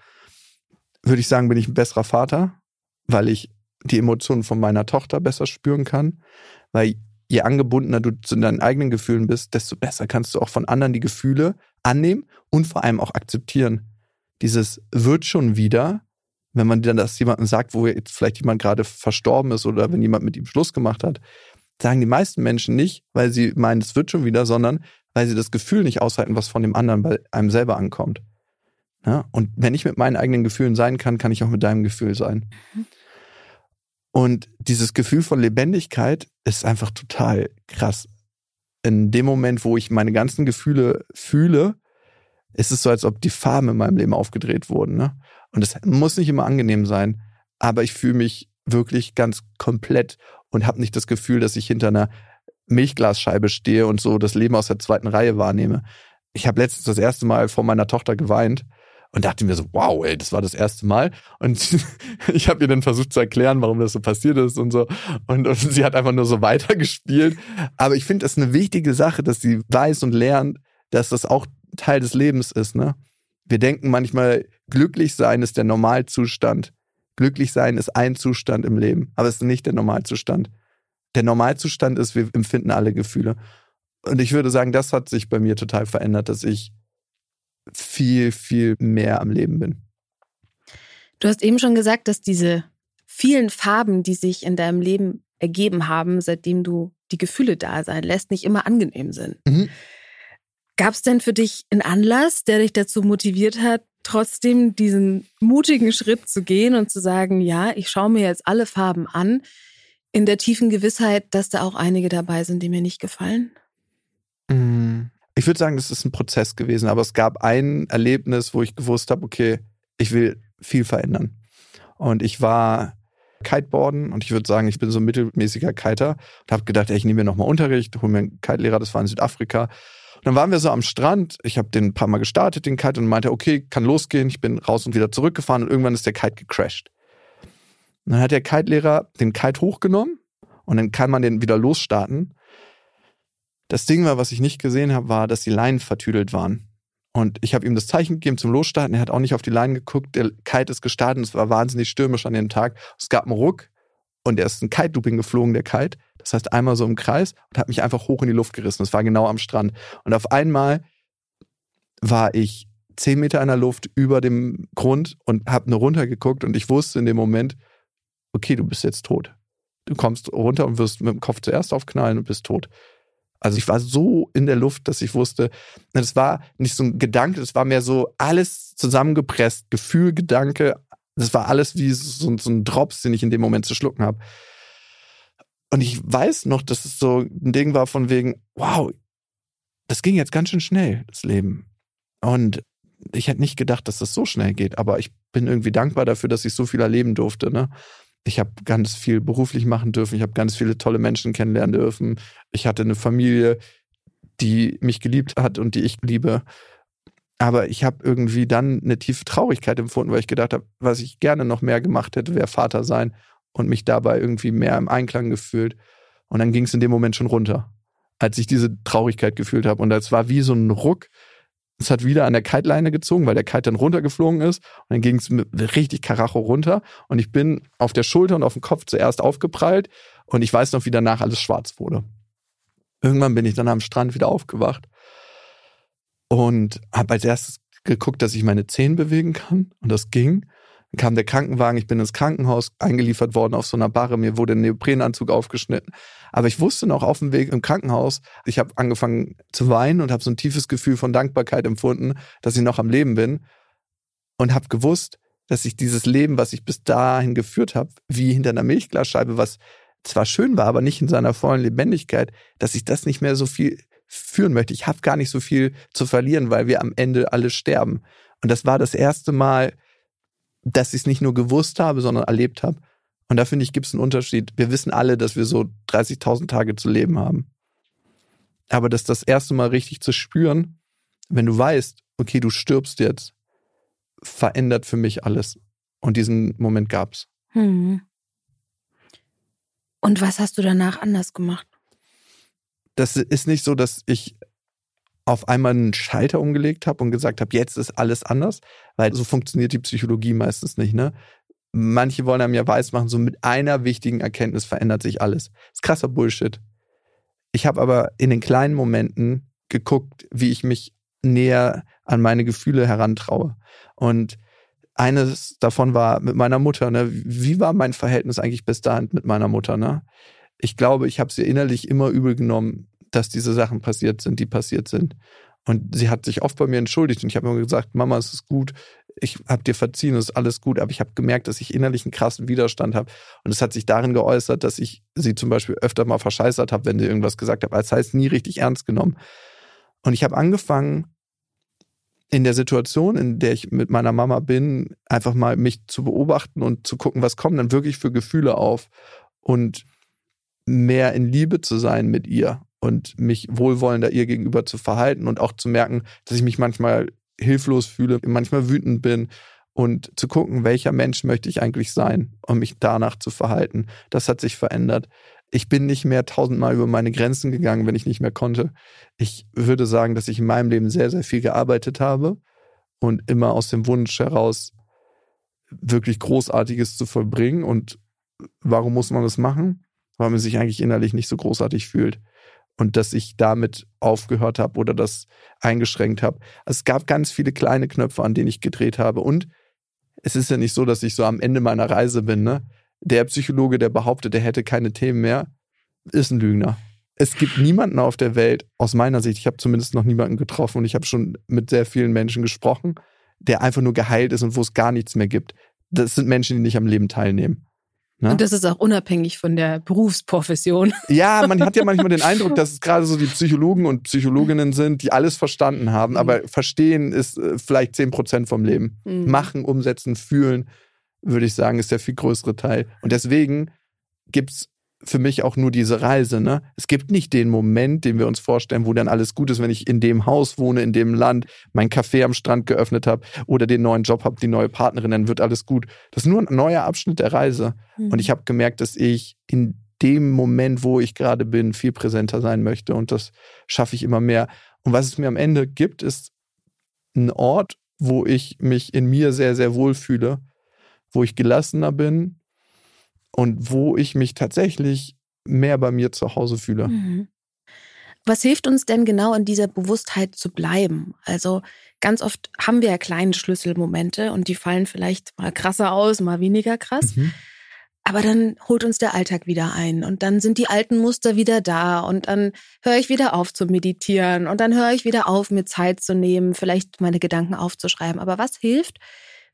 würde ich sagen, bin ich ein besserer Vater, weil ich die Emotionen von meiner Tochter besser spüren kann. Weil je angebundener du zu deinen eigenen Gefühlen bist, desto besser kannst du auch von anderen die Gefühle annehmen und vor allem auch akzeptieren dieses wird schon wieder, wenn man dann das jemandem sagt, wo jetzt vielleicht jemand gerade verstorben ist oder wenn jemand mit ihm Schluss gemacht hat, sagen die meisten Menschen nicht, weil sie meinen, es wird schon wieder, sondern weil sie das Gefühl nicht aushalten, was von dem anderen bei einem selber ankommt. Ja? Und wenn ich mit meinen eigenen Gefühlen sein kann, kann ich auch mit deinem Gefühl sein. Mhm. Und dieses Gefühl von Lebendigkeit ist einfach total krass. In dem Moment, wo ich meine ganzen Gefühle fühle, ist es so, als ob die Farben in meinem Leben aufgedreht wurden. Ne? Und es muss nicht immer angenehm sein, aber ich fühle mich wirklich ganz komplett und habe nicht das Gefühl, dass ich hinter einer Milchglasscheibe stehe und so das Leben aus der zweiten Reihe wahrnehme. Ich habe letztens das erste Mal vor meiner Tochter geweint und dachte mir so, wow, ey, das war das erste Mal. Und ich habe ihr dann versucht zu erklären, warum das so passiert ist und so. Und, und sie hat einfach nur so weitergespielt. Aber ich finde es eine wichtige Sache, dass sie weiß und lernt, dass das auch Teil des Lebens ist. Ne? Wir denken manchmal, glücklich sein ist der Normalzustand. Glücklich sein ist ein Zustand im Leben, aber es ist nicht der Normalzustand. Der Normalzustand ist, wir empfinden alle Gefühle. Und ich würde sagen, das hat sich bei mir total verändert, dass ich viel, viel mehr am Leben bin. Du hast eben schon gesagt, dass diese vielen Farben, die sich in deinem Leben ergeben haben, seitdem du die Gefühle da sein lässt, nicht immer angenehm sind. Mhm. Gab es denn für dich einen Anlass, der dich dazu motiviert hat, trotzdem diesen mutigen Schritt zu gehen und zu sagen, ja, ich schaue mir jetzt alle Farben an, in der tiefen Gewissheit, dass da auch einige dabei sind, die mir nicht gefallen? Mm, ich würde sagen, das ist ein Prozess gewesen, aber es gab ein Erlebnis, wo ich gewusst habe, okay, ich will viel verändern. Und ich war Kiteboarden und ich würde sagen, ich bin so ein mittelmäßiger Kiter und habe gedacht, ey, ich nehme mir nochmal Unterricht, hole mir einen Kite-Lehrer, das war in Südafrika dann waren wir so am Strand. Ich habe den ein paar Mal gestartet, den Kite, und meinte, okay, kann losgehen. Ich bin raus und wieder zurückgefahren und irgendwann ist der Kite gecrashed. Und dann hat der Kite-Lehrer den Kite hochgenommen und dann kann man den wieder losstarten. Das Ding war, was ich nicht gesehen habe, war, dass die Leinen vertüdelt waren. Und ich habe ihm das Zeichen gegeben zum Losstarten. Er hat auch nicht auf die Leinen geguckt. Der Kite ist gestartet. Es war wahnsinnig stürmisch an dem Tag. Es gab einen Ruck und er ist ein Kite-Looping geflogen, der Kite. Das heißt, einmal so im Kreis und hat mich einfach hoch in die Luft gerissen. Das war genau am Strand. Und auf einmal war ich zehn Meter in der Luft über dem Grund und habe nur runtergeguckt und ich wusste in dem Moment, okay, du bist jetzt tot. du kommst runter und wirst mit dem Kopf zuerst aufknallen und bist tot. Also ich war so in der Luft, dass ich wusste, das war nicht so ein Gedanke, das war mehr so alles zusammengepresst, Gefühl, Gedanke, das war alles wie so, so ein Drops, den ich in dem Moment zu schlucken habe. Und ich weiß noch, dass es so ein Ding war von wegen, wow, das ging jetzt ganz schön schnell, das Leben. Und ich hätte nicht gedacht, dass das so schnell geht, aber ich bin irgendwie dankbar dafür, dass ich so viel erleben durfte. Ne? Ich habe ganz viel beruflich machen dürfen, ich habe ganz viele tolle Menschen kennenlernen dürfen. Ich hatte eine Familie, die mich geliebt hat und die ich liebe. Aber ich habe irgendwie dann eine tiefe Traurigkeit empfunden, weil ich gedacht habe, was ich gerne noch mehr gemacht hätte, wäre Vater sein und mich dabei irgendwie mehr im Einklang gefühlt. Und dann ging es in dem Moment schon runter, als ich diese Traurigkeit gefühlt habe. Und das war wie so ein Ruck. Es hat wieder an der Kite-Leine gezogen, weil der Kite dann runtergeflogen ist. Und dann ging es richtig Karacho runter. Und ich bin auf der Schulter und auf dem Kopf zuerst aufgeprallt. Und ich weiß noch, wie danach alles schwarz wurde. Irgendwann bin ich dann am Strand wieder aufgewacht und habe als erstes geguckt, dass ich meine Zehen bewegen kann und das ging. Dann kam der Krankenwagen, ich bin ins Krankenhaus eingeliefert worden auf so einer Barre, mir wurde ein Neoprenanzug aufgeschnitten. Aber ich wusste noch auf dem Weg im Krankenhaus, ich habe angefangen zu weinen und habe so ein tiefes Gefühl von Dankbarkeit empfunden, dass ich noch am Leben bin und habe gewusst, dass ich dieses Leben, was ich bis dahin geführt habe, wie hinter einer Milchglasscheibe, was zwar schön war, aber nicht in seiner vollen Lebendigkeit, dass ich das nicht mehr so viel führen möchte. Ich habe gar nicht so viel zu verlieren, weil wir am Ende alle sterben. Und das war das erste Mal, dass ich es nicht nur gewusst habe, sondern erlebt habe. Und da finde ich, gibt es einen Unterschied. Wir wissen alle, dass wir so 30.000 Tage zu leben haben. Aber das das erste Mal richtig zu spüren, wenn du weißt, okay, du stirbst jetzt, verändert für mich alles. Und diesen Moment gab's. Hm. Und was hast du danach anders gemacht? das ist nicht so, dass ich auf einmal einen Schalter umgelegt habe und gesagt habe, jetzt ist alles anders, weil so funktioniert die Psychologie meistens nicht, ne? Manche wollen einem ja weismachen, so mit einer wichtigen Erkenntnis verändert sich alles. Das ist krasser Bullshit. Ich habe aber in den kleinen Momenten geguckt, wie ich mich näher an meine Gefühle herantraue. Und eines davon war mit meiner Mutter. Ne? Wie war mein Verhältnis eigentlich bis dahin mit meiner Mutter? Ne? ich glaube, ich habe sie innerlich immer übel genommen, dass diese Sachen passiert sind, die passiert sind. Und sie hat sich oft bei mir entschuldigt und ich habe immer gesagt, Mama, es ist gut, ich habe dir verziehen, es ist alles gut, aber ich habe gemerkt, dass ich innerlich einen krassen Widerstand habe. Und es hat sich darin geäußert, dass ich sie zum Beispiel öfter mal verscheißert habe, wenn sie irgendwas gesagt hat. Das heißt, nie richtig ernst genommen. Und ich habe angefangen, in der Situation, in der ich mit meiner Mama bin, einfach mal mich zu beobachten und zu gucken, was kommen dann wirklich für Gefühle auf. Und mehr in Liebe zu sein mit ihr und mich wohlwollender ihr gegenüber zu verhalten und auch zu merken, dass ich mich manchmal hilflos fühle, manchmal wütend bin und zu gucken, welcher Mensch möchte ich eigentlich sein und mich danach zu verhalten. Das hat sich verändert. Ich bin nicht mehr tausendmal über meine Grenzen gegangen, wenn ich nicht mehr konnte. Ich würde sagen, dass ich in meinem Leben sehr, sehr viel gearbeitet habe und immer aus dem Wunsch heraus wirklich Großartiges zu vollbringen. Und warum muss man das machen? weil man sich eigentlich innerlich nicht so großartig fühlt. Und dass ich damit aufgehört habe oder das eingeschränkt habe. Also es gab ganz viele kleine Knöpfe, an denen ich gedreht habe. Und es ist ja nicht so, dass ich so am Ende meiner Reise bin. Ne? Der Psychologe, der behauptet, er hätte keine Themen mehr, ist ein Lügner. Es gibt niemanden auf der Welt, aus meiner Sicht, ich habe zumindest noch niemanden getroffen und ich habe schon mit sehr vielen Menschen gesprochen, der einfach nur geheilt ist und wo es gar nichts mehr gibt. Das sind Menschen, die nicht am Leben teilnehmen. Ne? Und das ist auch unabhängig von der Berufsprofession. Ja, man hat ja manchmal den Eindruck, dass es gerade so die Psychologen und Psychologinnen sind, die alles verstanden haben. Mhm. Aber verstehen ist äh, vielleicht 10 Prozent vom Leben. Mhm. Machen, umsetzen, fühlen, würde ich sagen, ist der viel größere Teil. Und deswegen gibt es für mich auch nur diese Reise. Ne? Es gibt nicht den Moment, den wir uns vorstellen, wo dann alles gut ist, wenn ich in dem Haus wohne, in dem Land, mein Café am Strand geöffnet habe oder den neuen Job habe, die neue Partnerin, dann wird alles gut. Das ist nur ein neuer Abschnitt der Reise. Mhm. Und ich habe gemerkt, dass ich in dem Moment, wo ich gerade bin, viel präsenter sein möchte. Und das schaffe ich immer mehr. Und was es mir am Ende gibt, ist ein Ort, wo ich mich in mir sehr, sehr wohl fühle, wo ich gelassener bin, und wo ich mich tatsächlich mehr bei mir zu Hause fühle. Mhm. Was hilft uns denn genau in dieser Bewusstheit zu bleiben? Also ganz oft haben wir ja kleine Schlüsselmomente und die fallen vielleicht mal krasser aus, mal weniger krass. Mhm. Aber dann holt uns der Alltag wieder ein und dann sind die alten Muster wieder da und dann höre ich wieder auf zu meditieren und dann höre ich wieder auf, mir Zeit zu nehmen, vielleicht meine Gedanken aufzuschreiben. Aber was hilft,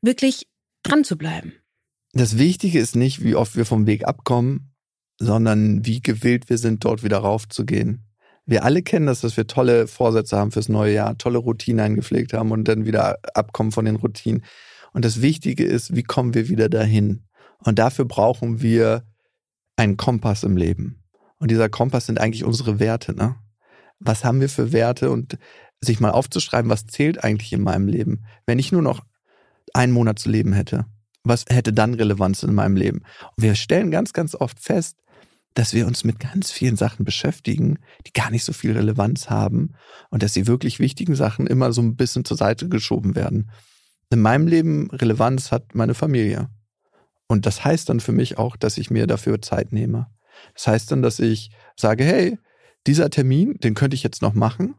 wirklich dran zu bleiben? Das Wichtige ist nicht, wie oft wir vom Weg abkommen, sondern wie gewillt wir sind, dort wieder raufzugehen. Wir alle kennen das, dass wir tolle Vorsätze haben fürs neue Jahr, tolle Routinen eingepflegt haben und dann wieder abkommen von den Routinen. Und das Wichtige ist, wie kommen wir wieder dahin? Und dafür brauchen wir einen Kompass im Leben. Und dieser Kompass sind eigentlich unsere Werte. Ne? Was haben wir für Werte? Und sich mal aufzuschreiben, was zählt eigentlich in meinem Leben? Wenn ich nur noch einen Monat zu leben hätte, was hätte dann Relevanz in meinem Leben? Und wir stellen ganz, ganz oft fest, dass wir uns mit ganz vielen Sachen beschäftigen, die gar nicht so viel Relevanz haben und dass die wirklich wichtigen Sachen immer so ein bisschen zur Seite geschoben werden. In meinem Leben Relevanz hat meine Familie. Und das heißt dann für mich auch, dass ich mir dafür Zeit nehme. Das heißt dann, dass ich sage, hey, dieser Termin, den könnte ich jetzt noch machen,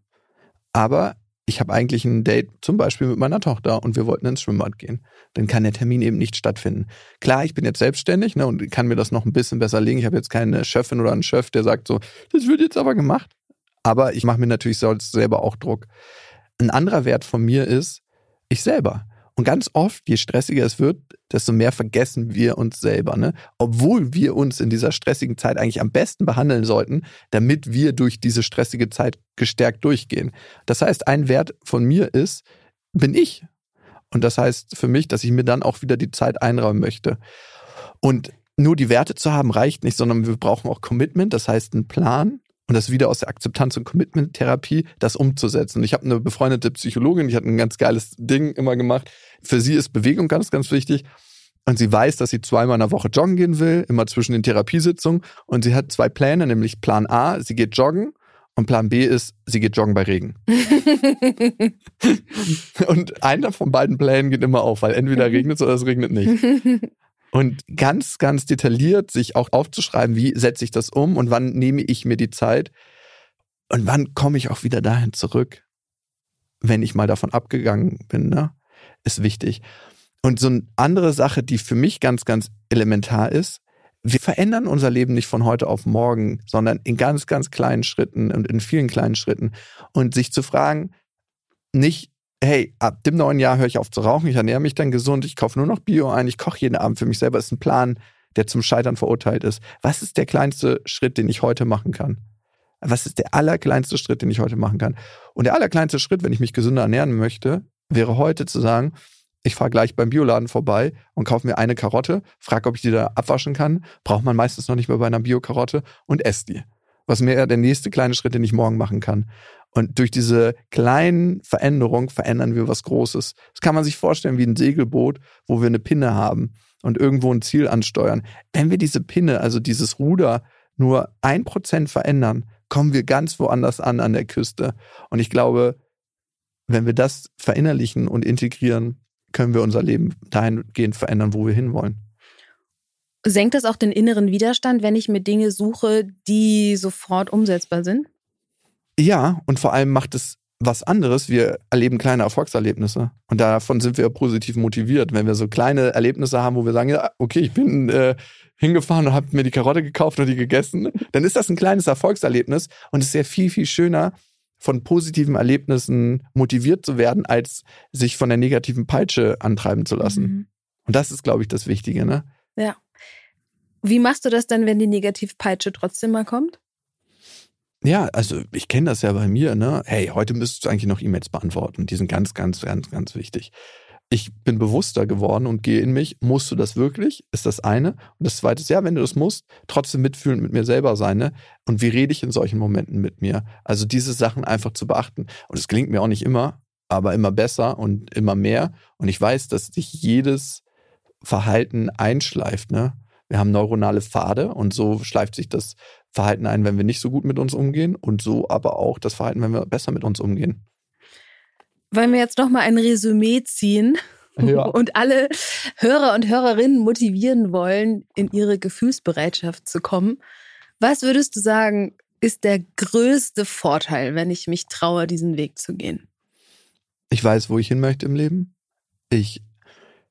aber ich habe eigentlich ein Date zum Beispiel mit meiner Tochter und wir wollten ins Schwimmbad gehen. Dann kann der Termin eben nicht stattfinden. Klar, ich bin jetzt selbstständig ne, und kann mir das noch ein bisschen besser legen. Ich habe jetzt keine Chefin oder einen Chef, der sagt so, das wird jetzt aber gemacht. Aber ich mache mir natürlich selber auch Druck. Ein anderer Wert von mir ist, ich selber. Und ganz oft, je stressiger es wird, desto mehr vergessen wir uns selber. Ne? Obwohl wir uns in dieser stressigen Zeit eigentlich am besten behandeln sollten, damit wir durch diese stressige Zeit gestärkt durchgehen. Das heißt, ein Wert von mir ist, bin ich. Und das heißt für mich, dass ich mir dann auch wieder die Zeit einräumen möchte. Und nur die Werte zu haben reicht nicht, sondern wir brauchen auch Commitment, das heißt einen Plan, und das wieder aus der Akzeptanz- und Commitment-Therapie, das umzusetzen. Und ich habe eine befreundete Psychologin, die hat ein ganz geiles Ding immer gemacht. Für sie ist Bewegung ganz, ganz wichtig. Und sie weiß, dass sie zweimal in der Woche joggen gehen will, immer zwischen den Therapiesitzungen. Und sie hat zwei Pläne, nämlich Plan A, sie geht joggen. Und Plan B ist, sie geht joggen bei Regen. und einer von beiden Plänen geht immer auf, weil entweder regnet es oder es regnet nicht. Und ganz, ganz detailliert sich auch aufzuschreiben, wie setze ich das um und wann nehme ich mir die Zeit und wann komme ich auch wieder dahin zurück, wenn ich mal davon abgegangen bin, ne? ist wichtig. Und so eine andere Sache, die für mich ganz, ganz elementar ist, wir verändern unser Leben nicht von heute auf morgen, sondern in ganz, ganz kleinen Schritten und in vielen kleinen Schritten. Und sich zu fragen, nicht, hey, ab dem neuen Jahr höre ich auf zu rauchen, ich ernähre mich dann gesund, ich kaufe nur noch Bio ein, ich koche jeden Abend für mich selber, ist ein Plan, der zum Scheitern verurteilt ist. Was ist der kleinste Schritt, den ich heute machen kann? Was ist der allerkleinste Schritt, den ich heute machen kann? Und der allerkleinste Schritt, wenn ich mich gesünder ernähren möchte, wäre heute zu sagen, ich fahre gleich beim Bioladen vorbei und kaufe mir eine Karotte, frage, ob ich die da abwaschen kann. Braucht man meistens noch nicht mehr bei einer Bio-Karotte und esse die. Was wäre der nächste kleine Schritt, den ich morgen machen kann. Und durch diese kleinen Veränderungen verändern wir was Großes. Das kann man sich vorstellen wie ein Segelboot, wo wir eine Pinne haben und irgendwo ein Ziel ansteuern. Wenn wir diese Pinne, also dieses Ruder, nur ein Prozent verändern, kommen wir ganz woanders an an der Küste. Und ich glaube, wenn wir das verinnerlichen und integrieren, können wir unser Leben dahingehend verändern, wo wir hinwollen. Senkt das auch den inneren Widerstand, wenn ich mir Dinge suche, die sofort umsetzbar sind? Ja, und vor allem macht es was anderes. Wir erleben kleine Erfolgserlebnisse. Und davon sind wir positiv motiviert. Wenn wir so kleine Erlebnisse haben, wo wir sagen, ja, okay, ich bin äh, hingefahren und habe mir die Karotte gekauft und die gegessen, dann ist das ein kleines Erfolgserlebnis und es ist ja viel, viel schöner, von positiven Erlebnissen motiviert zu werden, als sich von der negativen Peitsche antreiben zu lassen. Mhm. Und das ist, glaube ich, das Wichtige, ne? Ja. Wie machst du das dann, wenn die Negativpeitsche trotzdem mal kommt? Ja, also ich kenne das ja bei mir, ne? Hey, heute müsstest du eigentlich noch E-Mails beantworten. Die sind ganz, ganz, ganz, ganz wichtig. Ich bin bewusster geworden und gehe in mich. Musst du das wirklich? Ist das eine. Und das zweite ist, ja, wenn du das musst, trotzdem mitfühlend mit mir selber sein, ne? Und wie rede ich in solchen Momenten mit mir? Also diese Sachen einfach zu beachten. Und es gelingt mir auch nicht immer, aber immer besser und immer mehr. Und ich weiß, dass sich jedes Verhalten einschleift, ne? Wir haben neuronale Pfade und so schleift sich das Verhalten ein, wenn wir nicht so gut mit uns umgehen und so aber auch das Verhalten, wenn wir besser mit uns umgehen. Wollen wir jetzt noch mal ein Resümee ziehen ja. und alle Hörer und Hörerinnen motivieren wollen, in ihre Gefühlsbereitschaft zu kommen. Was würdest du sagen, ist der größte Vorteil, wenn ich mich traue, diesen Weg zu gehen? Ich weiß, wo ich hin möchte im Leben. Ich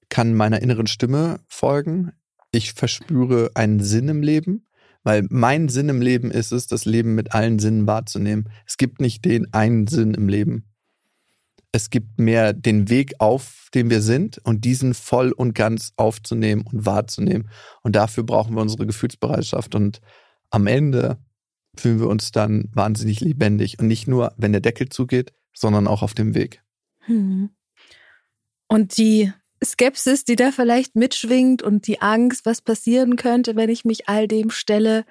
kann meiner inneren Stimme folgen. Ich verspüre einen Sinn im Leben, weil mein Sinn im Leben ist es, das Leben mit allen Sinnen wahrzunehmen. Es gibt nicht den einen Sinn im Leben. Es gibt mehr den Weg, auf dem wir sind und diesen voll und ganz aufzunehmen und wahrzunehmen. Und dafür brauchen wir unsere Gefühlsbereitschaft. Und am Ende fühlen wir uns dann wahnsinnig lebendig. Und nicht nur, wenn der Deckel zugeht, sondern auch auf dem Weg. Hm. Und die Skepsis, die da vielleicht mitschwingt und die Angst, was passieren könnte, wenn ich mich all dem stelle,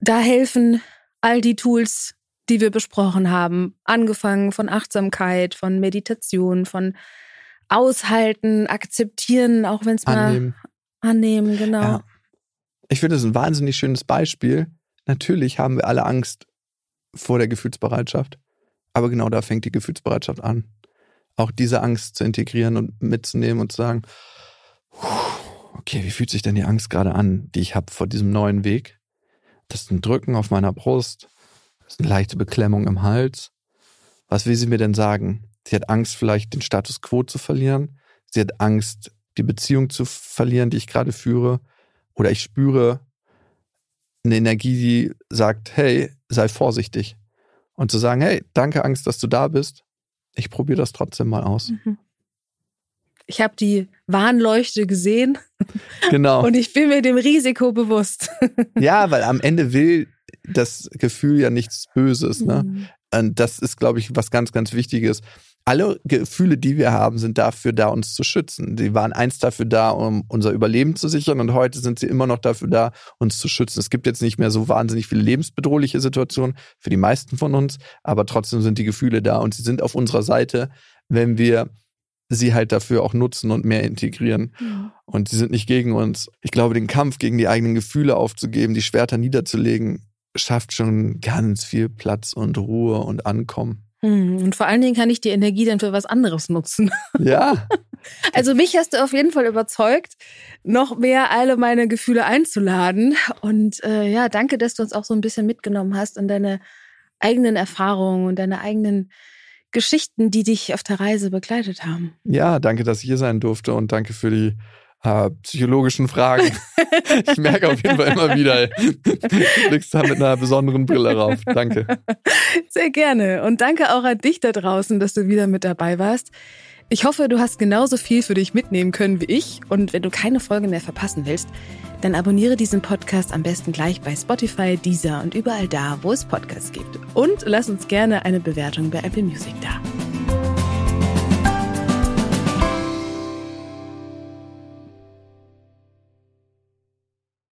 da helfen all die Tools, die wir besprochen haben, angefangen von Achtsamkeit, von Meditation, von Aushalten, akzeptieren, auch wenn es mal annehmen, genau. Ja. Ich finde das ein wahnsinnig schönes Beispiel. Natürlich haben wir alle Angst vor der Gefühlsbereitschaft, aber genau da fängt die Gefühlsbereitschaft an auch diese Angst zu integrieren und mitzunehmen und zu sagen, okay, wie fühlt sich denn die Angst gerade an, die ich habe vor diesem neuen Weg? Das ist ein Drücken auf meiner Brust, das ist eine leichte Beklemmung im Hals. Was will sie mir denn sagen? Sie hat Angst, vielleicht den Status quo zu verlieren. Sie hat Angst, die Beziehung zu verlieren, die ich gerade führe. Oder ich spüre eine Energie, die sagt, hey, sei vorsichtig. Und zu sagen, hey, danke Angst, dass du da bist ich probiere das trotzdem mal aus. Mhm. Ich habe die Warnleuchte gesehen. Genau. Und ich bin mir dem Risiko bewusst. Ja, weil am Ende will das Gefühl ja nichts Böses. Ne? Mhm. Und das ist, glaube ich, was ganz, ganz Wichtiges alle Gefühle, die wir haben, sind dafür da, uns zu schützen. Die waren einst dafür da, um unser Überleben zu sichern und heute sind sie immer noch dafür da, uns zu schützen. Es gibt jetzt nicht mehr so wahnsinnig viele lebensbedrohliche Situationen für die meisten von uns, aber trotzdem sind die Gefühle da und sie sind auf unserer Seite, wenn wir sie halt dafür auch nutzen und mehr integrieren. Mhm. Und sie sind nicht gegen uns. Ich glaube, den Kampf gegen die eigenen Gefühle aufzugeben, die Schwerter niederzulegen, schafft schon ganz viel Platz und Ruhe und Ankommen. Hm, und vor allen Dingen kann ich die Energie dann für was anderes nutzen. Ja. Also mich hast du auf jeden Fall überzeugt, noch mehr alle meine Gefühle einzuladen. Und äh, ja, danke, dass du uns auch so ein bisschen mitgenommen hast und deine eigenen Erfahrungen und deine eigenen Geschichten, die dich auf der Reise begleitet haben. Ja, danke, dass ich hier sein durfte und danke für die äh, psychologischen Fragen. ich merke auf jeden Fall immer wieder, du blickst da mit einer besonderen Brille rauf. Danke. Sehr gerne. Und danke auch an dich da draußen, dass du wieder mit dabei warst. Ich hoffe, du hast genauso viel für dich mitnehmen können wie ich. Und wenn du keine Folge mehr verpassen willst, dann abonniere diesen Podcast am besten gleich bei Spotify, Deezer und überall da, wo es Podcasts gibt. Und lass uns gerne eine Bewertung bei Apple Music da.